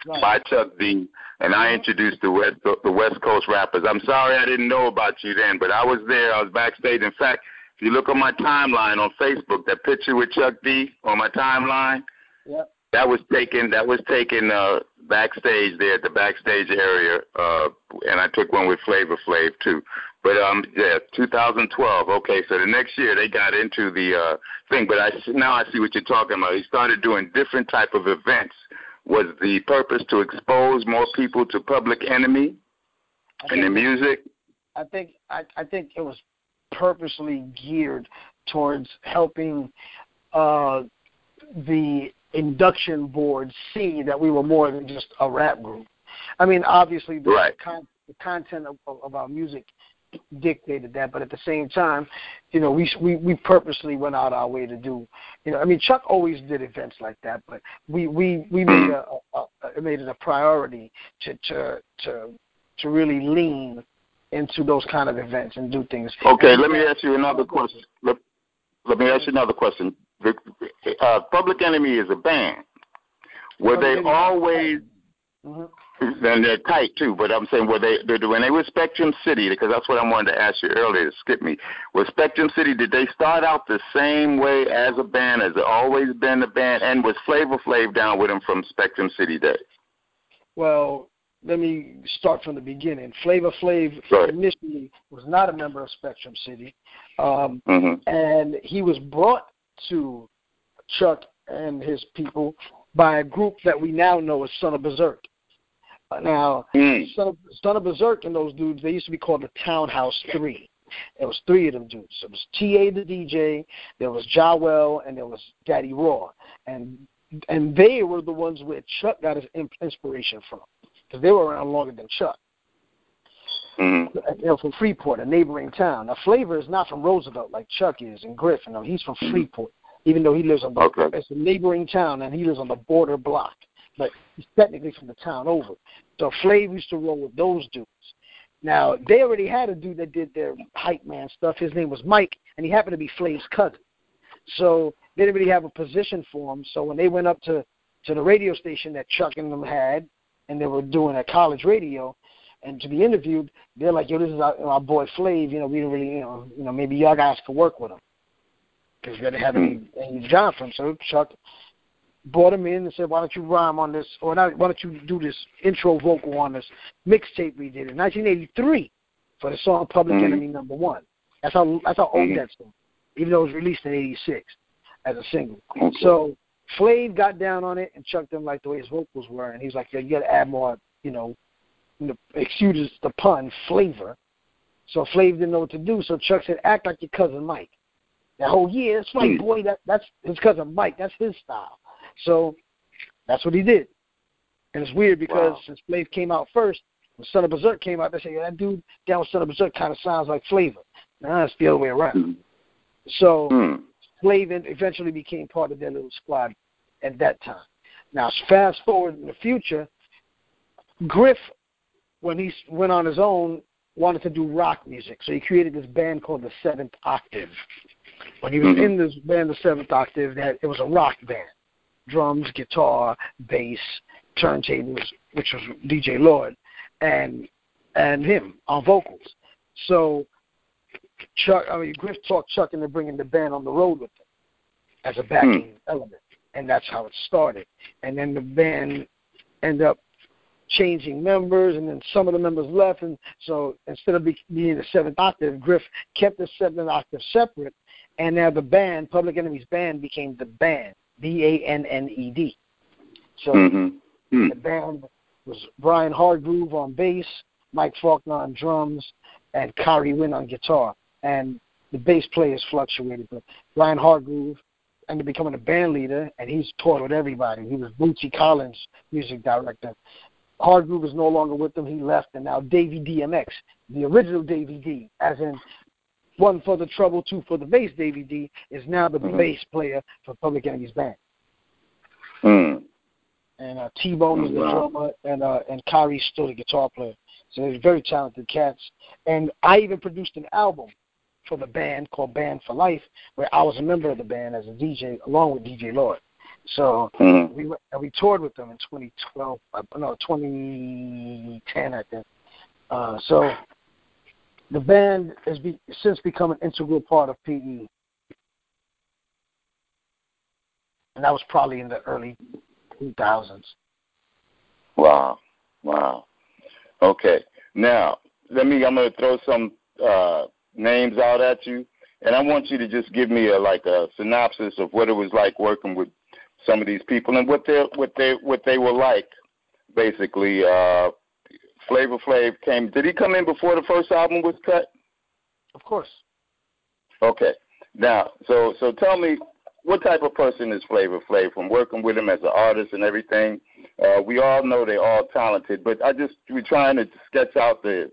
right. by Chuck D, and I introduced the West the West Coast rappers. I'm sorry I didn't know about you then, but I was there. I was backstage. In fact, if you look on my timeline on Facebook, that picture with Chuck D on my timeline, yep. that was taken. That was taken uh, backstage there at the backstage area, uh, and I took one with Flavor Flav too. But um, yeah, 2012. Okay, so the next year they got into the uh, thing. But I now I see what you're talking about. He started doing different type of events. Was the purpose to expose more people to Public Enemy and the music? I think I, I think it was purposely geared towards helping uh, the induction board see that we were more than just a rap group. I mean, obviously, the, right. con- the content of, of our music dictated that, but at the same time, you know, we we we purposely went out our way to do, you know, I mean, Chuck always did events like that, but we we we made a, a, a made it a priority to to to to really lean into those kind of events and do things. Okay, let me ask you another question. Let, let me ask you another question. The, uh, Public Enemy is a band. Were they always? Mm-hmm. And they're tight too, but I'm saying were they when they were Spectrum City because that's what I wanted to ask you earlier. Skip me. Was Spectrum City? Did they start out the same way as a band? Has it always been a band? And was Flavor Flav down with them from Spectrum City days? Well, let me start from the beginning. Flavor Flav initially was not a member of Spectrum City, um, mm-hmm. and he was brought to Chuck and his people by a group that we now know as Son of Bazerk. Now, mm. Son, of, Son of Bazerk and those dudes, they used to be called the Townhouse Three. There was three of them dudes. It was T.A. the DJ, there was Jawell, and there was Daddy Raw. And and they were the ones where Chuck got his inspiration from because they were around longer than Chuck. Mm-hmm. Know, from Freeport, a neighboring town. Now, Flavor is not from Roosevelt like Chuck is in Griffin. No, he's from mm-hmm. Freeport, even though he lives on the okay. it's a neighboring town and he lives on the border block. But he's technically from the town over. So Flav used to roll with those dudes. Now they already had a dude that did their hype man stuff. His name was Mike, and he happened to be Flav's cousin. So they didn't really have a position for him. So when they went up to to the radio station that Chuck and them had, and they were doing a college radio, and to be interviewed, they're like, "Yo, this is our, our boy Flav. You know, we don't really, you know, you know, maybe y'all guys could work with him because we didn't have any, any job for him." So Chuck brought him in and said, "Why don't you rhyme on this, or not? Why don't you do this intro vocal on this mixtape we did in 1983 for the song Public mm-hmm. Enemy Number One? That's how that's how old mm-hmm. that song, even though it was released in '86 as a single. Okay. So Flav got down on it and Chuck didn't like the way his vocals were, and he's like, "Yeah, you got to add more, you know, excuse the pun, flavor." So Flav didn't know what to do, so Chuck said, "Act like your cousin Mike." That whole yeah, that's right, mm. boy. That that's his cousin Mike. That's his style. So that's what he did. And it's weird because wow. since Flav came out first, when Son of Bazerk came out, they said, yeah, that dude down with Son of Bazerk kind of sounds like Flavor. Now it's the other way around. Mm. So mm. Flavor eventually became part of their little squad at that time. Now, fast forward in the future, Griff, when he went on his own, wanted to do rock music. So he created this band called the Seventh Octave. When he was mm-hmm. in this band, the Seventh Octave, that it was a rock band drums, guitar, bass, turntables, which was DJ Lord, and and him on vocals. So Chuck, I mean Griff talked Chuck into bringing the band on the road with him as a backing hmm. element, and that's how it started. And then the band ended up changing members, and then some of the members left, and so instead of being the seventh octave, Griff kept the seventh octave separate, and now the band, Public Enemy's band, became the band. B A N N E D. So mm-hmm. the band was Brian Hargrove on bass, Mike Faulkner on drums, and Khari Wynn on guitar. And the bass players fluctuated, but Brian Hargrove ended up becoming a band leader, and he's toured with everybody. He was Bootsy Collins' music director. Hargrove is no longer with them. He left, and now Davey DMX, the original Davey D, as in one for the trouble, two for the bass, Davey D, is now the mm-hmm. bass player for Public Enemy's band. Mm. And uh, T Bone is the drummer, and uh, and Khari's still the guitar player. So they're very talented cats. And I even produced an album for the band called Band for Life, where I was a member of the band as a DJ along with DJ Lord. So mm-hmm. we and we toured with them in 2012, uh, no 2010, I think. Uh, so the band has be, since become an integral part of PE. And that was probably in the early 2000s. Wow. Wow. Okay. Now, let me, I'm going to throw some uh, names out at you. And I want you to just give me a like a synopsis of what it was like working with some of these people and what they what they what they were like, basically. Uh, Flavor Flav came. Did he come in before the first album was cut? Of course. Okay. Now, so so tell me, what type of person is Flavor Flav? From working with him as an artist and everything, uh, we all know they're all talented, but I just we're trying to sketch out the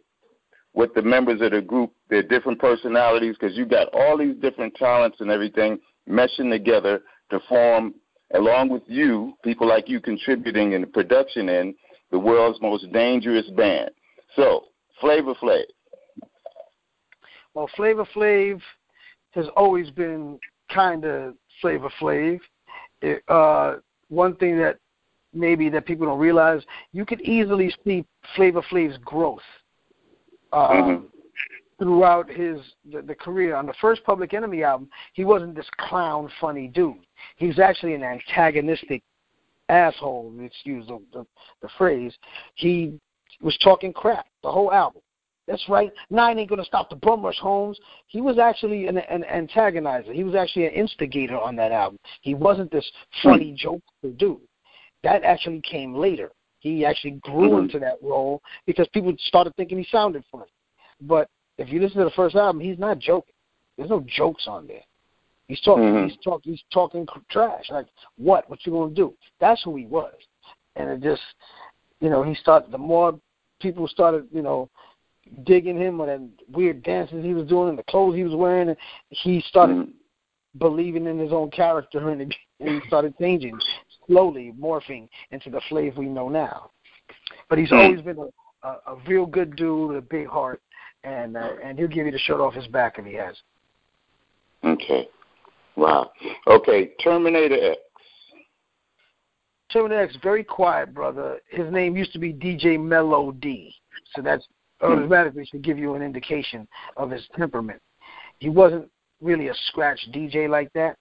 with the members of the group, their different personalities, because you got all these different talents and everything meshing together to form, along with you, people like you contributing in the production in the world's most dangerous band. So, Flavor Flav. Well, Flavor Flav has always been kind of Flavor Flav. It, uh, one thing that maybe that people don't realize, you could easily see Flavor Flav's growth uh, mm-hmm. throughout his the, the career. On the first Public Enemy album, he wasn't this clown, funny dude. He was actually an antagonistic asshole, excuse the, the, the phrase, he was talking crap the whole album. That's right. Nine ain't gonna stop the bum rush, Holmes. He was actually an, an antagonizer. He was actually an instigator on that album. He wasn't this funny joke dude. That actually came later. He actually grew mm-hmm. into that role because people started thinking he sounded funny. But if you listen to the first album, he's not joking. There's no jokes on there. He's talking. Mm-hmm. He's talking. He's talking trash. Like what? What you gonna do? That's who he was. And it just, you know, he started. The more people started, you know, digging him and weird dances he was doing and the clothes he was wearing, and he started mm-hmm. believing in his own character, and, [laughs] and he started changing slowly, morphing into the Flav we know now. But he's mm-hmm. always been a, a, a real good dude, with a big heart, and uh, and he'll give you the shirt off his back if he has. Okay. Wow. Okay, Terminator X. Terminator X, very quiet, brother. His name used to be DJ Melody, so that's automatically should give you an indication of his temperament. He wasn't really a scratch DJ like that,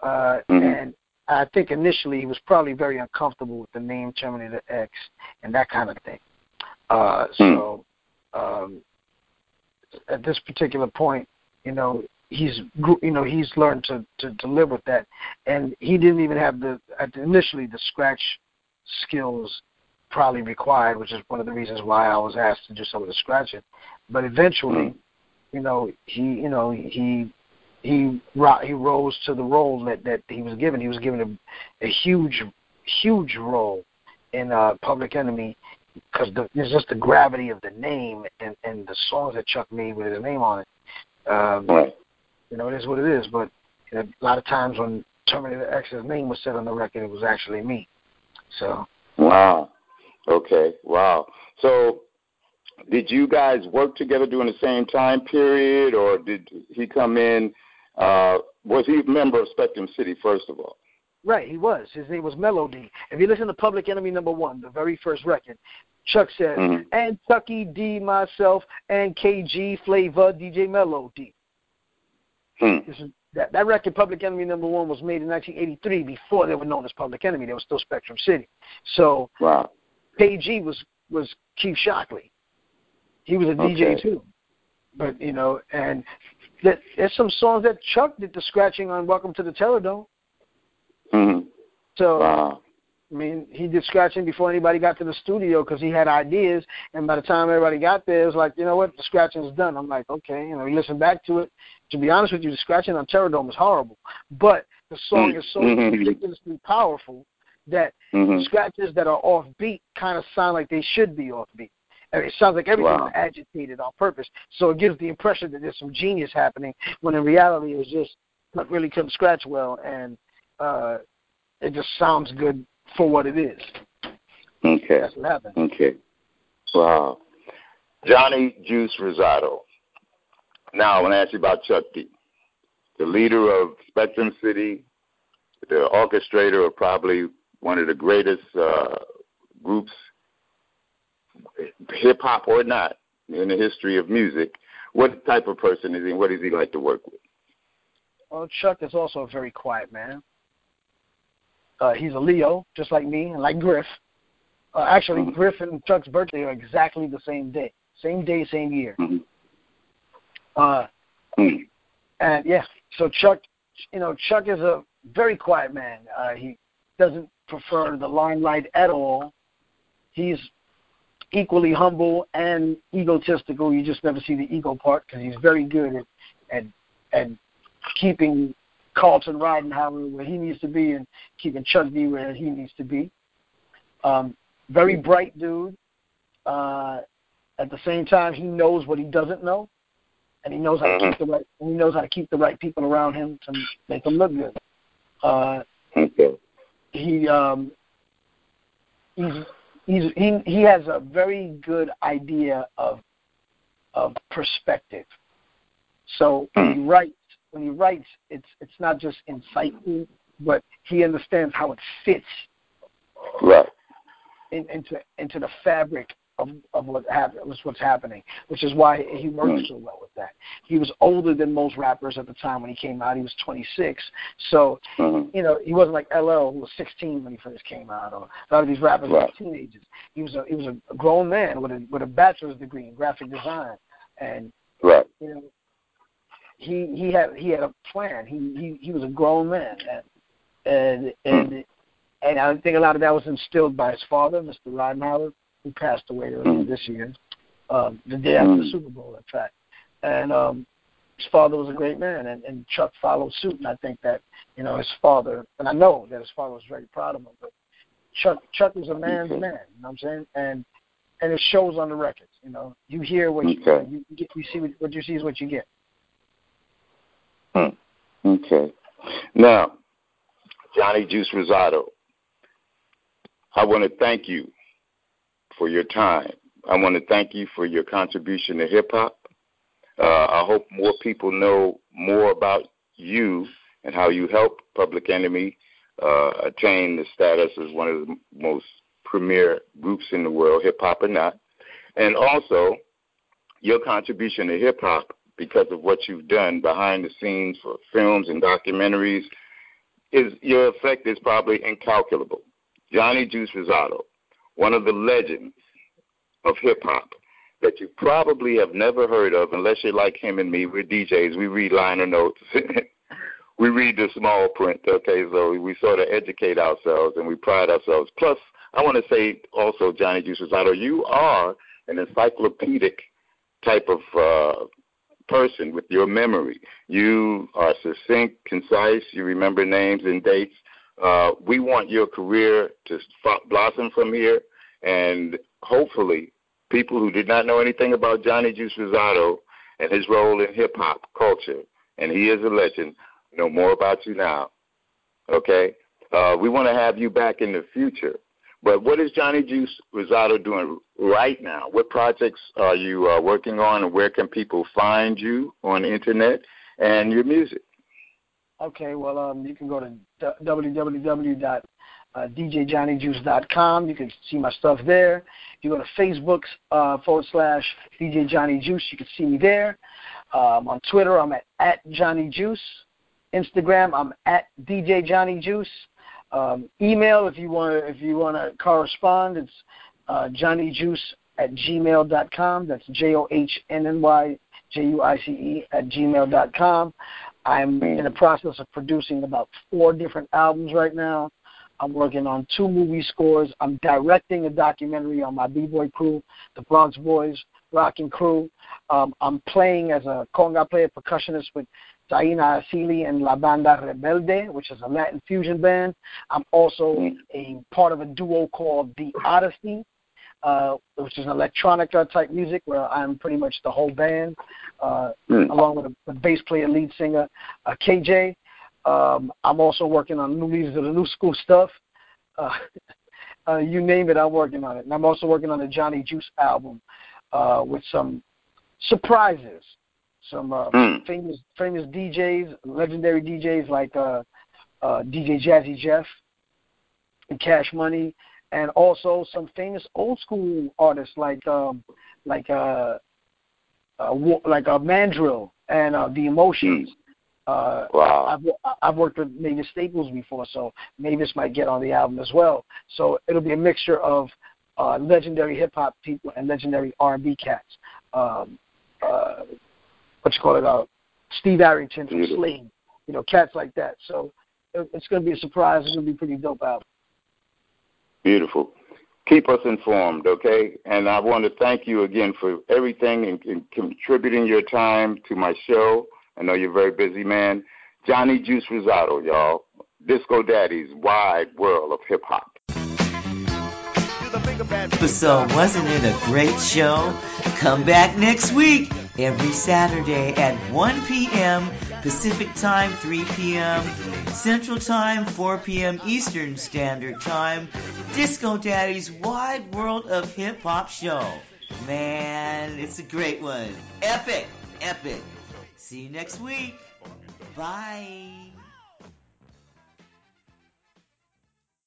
uh, mm-hmm. and I think initially he was probably very uncomfortable with the name Terminator X and that kind of thing. Uh, hmm. so um, at this particular point, you know, he's you know he's learned to, to to live with that, and he didn't even have the initially the scratch skills probably required, which is one of the reasons why I was asked to do some of the scratching. But eventually, hmm. you know, he you know he he he rose to the role that that he was given. He was given a, a huge huge role in uh, Public Enemy because it's just the gravity of the name and and the songs that Chuck made with his name on it. Um, right. You know, it is what it is. But you know, a lot of times when Terminator X's name was said on the record, it was actually me. So. Wow. Okay. Wow. So did you guys work together during the same time period, or did he come in? Uh, was he a member of Spectrum City first of all? Right, he was. His name was Melody. If you listen to Public Enemy number one, the very first record, Chuck says, mm-hmm. and Tucky D, myself, and KG Flavor, DJ Melody. Hmm. This is, that, that record, Public Enemy number one, was made in 1983 before they were known as Public Enemy. They were still Spectrum City. So wow. KG was was Keith Shocklee. He was a okay. DJ too. But you know, and that there's some songs that Chuck did the scratching on Welcome to the Terrordome. Mm-hmm. So wow. I mean, he did scratching before anybody got to the studio because he had ideas. And by the time everybody got there, it was like, you know what, the scratching is done. I'm like, okay, you know, he listened back to it. To be honest with you, the scratching on Terrordome is horrible, but the song is so mm-hmm. ridiculously powerful that mm-hmm. scratches that are offbeat kind of sound like they should be offbeat. It sounds like everything's wow. agitated on purpose. So it gives the impression that there's some genius happening when in reality it was just not really couldn't scratch well and uh it just sounds good for what it is. Okay. That's what happened. Okay. Wow. Johnny Juice Rosado. Now I want to ask you about Chuck D, the leader of Spectrum City, the orchestrator of probably one of the greatest uh, groups, hip hop or not, in the history of music. What type of person is he? What does he like to work with? Well, Chuck is also a very quiet man. Uh, he's a Leo, just like me, and like Griff. Uh, actually, mm-hmm. Griff and Chuck's birthday are exactly the same day, same day, same year. Mm-hmm. Uh, mm-hmm. and yeah, so Chuck, you know, Chuck is a very quiet man. Uh, he doesn't prefer the limelight at all. He's equally humble and egotistical. You just never see the ego part because he's very good at, at at keeping Carlton Ridenhour where he needs to be and keeping Chuck D where he needs to be. Um, very bright dude. Uh, at the same time, he knows what he doesn't know, and he knows how to keep mm-hmm. the right. He knows how to keep the right people around him to make him look good. Uh. He um, he's he's he he has a very good idea of of perspective. So when he hmm. writes, when he writes, it's it's not just insightful, but he understands how it fits right in, into into the fabric of of what was what's happening, which is why he worked so well with that. He was older than most rappers at the time when he came out. He was 26, so mm-hmm. you know he wasn't like LL who was 16 when he first came out, or a lot of these rappers right. were teenagers. He was a he was a grown man with a with a bachelor's degree in graphic design, and right. you know he he had he had a plan. He he he was a grown man, and and and, mm. and I think a lot of that was instilled by his father, Mr. Ridenhour, who passed away earlier mm. this year, um, the day after mm. the Super Bowl, in fact. And um, his father was a great man, and, and Chuck followed suit. And I think that you know his father, and I know that his father was very proud of him. But Chuck Chuck was a man's man. You know what I'm saying? And and it shows on the records. You know, you hear what you, okay. you, you get, you see what, what you see is what you get. Hmm. Okay. Now, Johnny Juice Rosado, I want to thank you for your time. I want to thank you for your contribution to hip hop. Uh, I hope more people know more about you and how you helped Public Enemy uh, attain the status as one of the most premier groups in the world, hip hop or not, and also your contribution to hip hop because of what you've done behind the scenes for films and documentaries is your effect is probably incalculable. Johnny Juice Rosado, one of the legends of hip hop that you probably have never heard of unless you're like him and me. We're DJs. We read liner notes. [laughs] we read the small print, okay? So we sort of educate ourselves and we pride ourselves. Plus, I want to say also, Johnny Rosado, you are an encyclopedic type of uh, person with your memory. You are succinct, concise. You remember names and dates. Uh, we want your career to blossom from here, and hopefully, people who did not know anything about Johnny Juice Rosado and his role in hip hop culture, and he is a legend, know more about you now. Okay? Uh, we want to have you back in the future. But what is Johnny Juice Rosado doing right now? What projects are you uh, working on, and where can people find you on the internet and your music? Okay, well, um, you can go to www.djjohnnyjuice.com. You can see my stuff there. If you go to Facebook uh, forward slash DJ Johnny Juice, you can see me there. Um, on Twitter, I'm at, at Johnny Juice. Instagram, I'm at DJ Johnny Juice. Um, email if you want to if you want to correspond. It's uh, johnnyjuice at gmail.com. That's J O H N N Y J U I C E at gmail.com. I'm in the process of producing about four different albums right now. I'm working on two movie scores. I'm directing a documentary on my b-boy crew, the Bronx Boys Rocking Crew. Um, I'm playing as a conga player, percussionist with Taina Asili and La Banda Rebelde, which is a Latin fusion band. I'm also mm. a part of a duo called The Odyssey, uh, which is an electronica type music where I'm pretty much the whole band, uh, mm. along with a, a, bass player, lead singer, uh, KJ. Um, I'm also working on new of the new school stuff. Uh, [laughs] uh, you name it, I'm working on it. And I'm also working on the Johnny Juice album uh, with some surprises some uh, mm. famous famous DJs, legendary DJs like uh, uh, DJ Jazzy Jeff and Cash Money, and also some famous old school artists like um, like uh, uh, like uh, Mandrill and uh, the Emotions. Uh, wow. I've, I've worked with Mavis Staples before, so Mavis might get on the album as well. So it'll be a mixture of uh, legendary hip hop people and legendary R&B cats. Um, uh, what you call it, uh, Steve Arrington from Slave, you know, cats like that. So it's going to be a surprise. It's going to be pretty dope album. Beautiful. Keep us informed, okay? And I want to thank you again for everything and, and contributing your time to my show. I know you're a very busy man. Johnny Juice Rosado, y'all. Disco Daddy's wide world of hip hop. So, wasn't it a great show? Come back next week, every Saturday at 1 p.m. Pacific Time, 3 p.m. Central Time, 4 p.m. Eastern Standard Time. Disco Daddy's Wide World of Hip Hop Show. Man, it's a great one. Epic, epic. See you next week. Bye.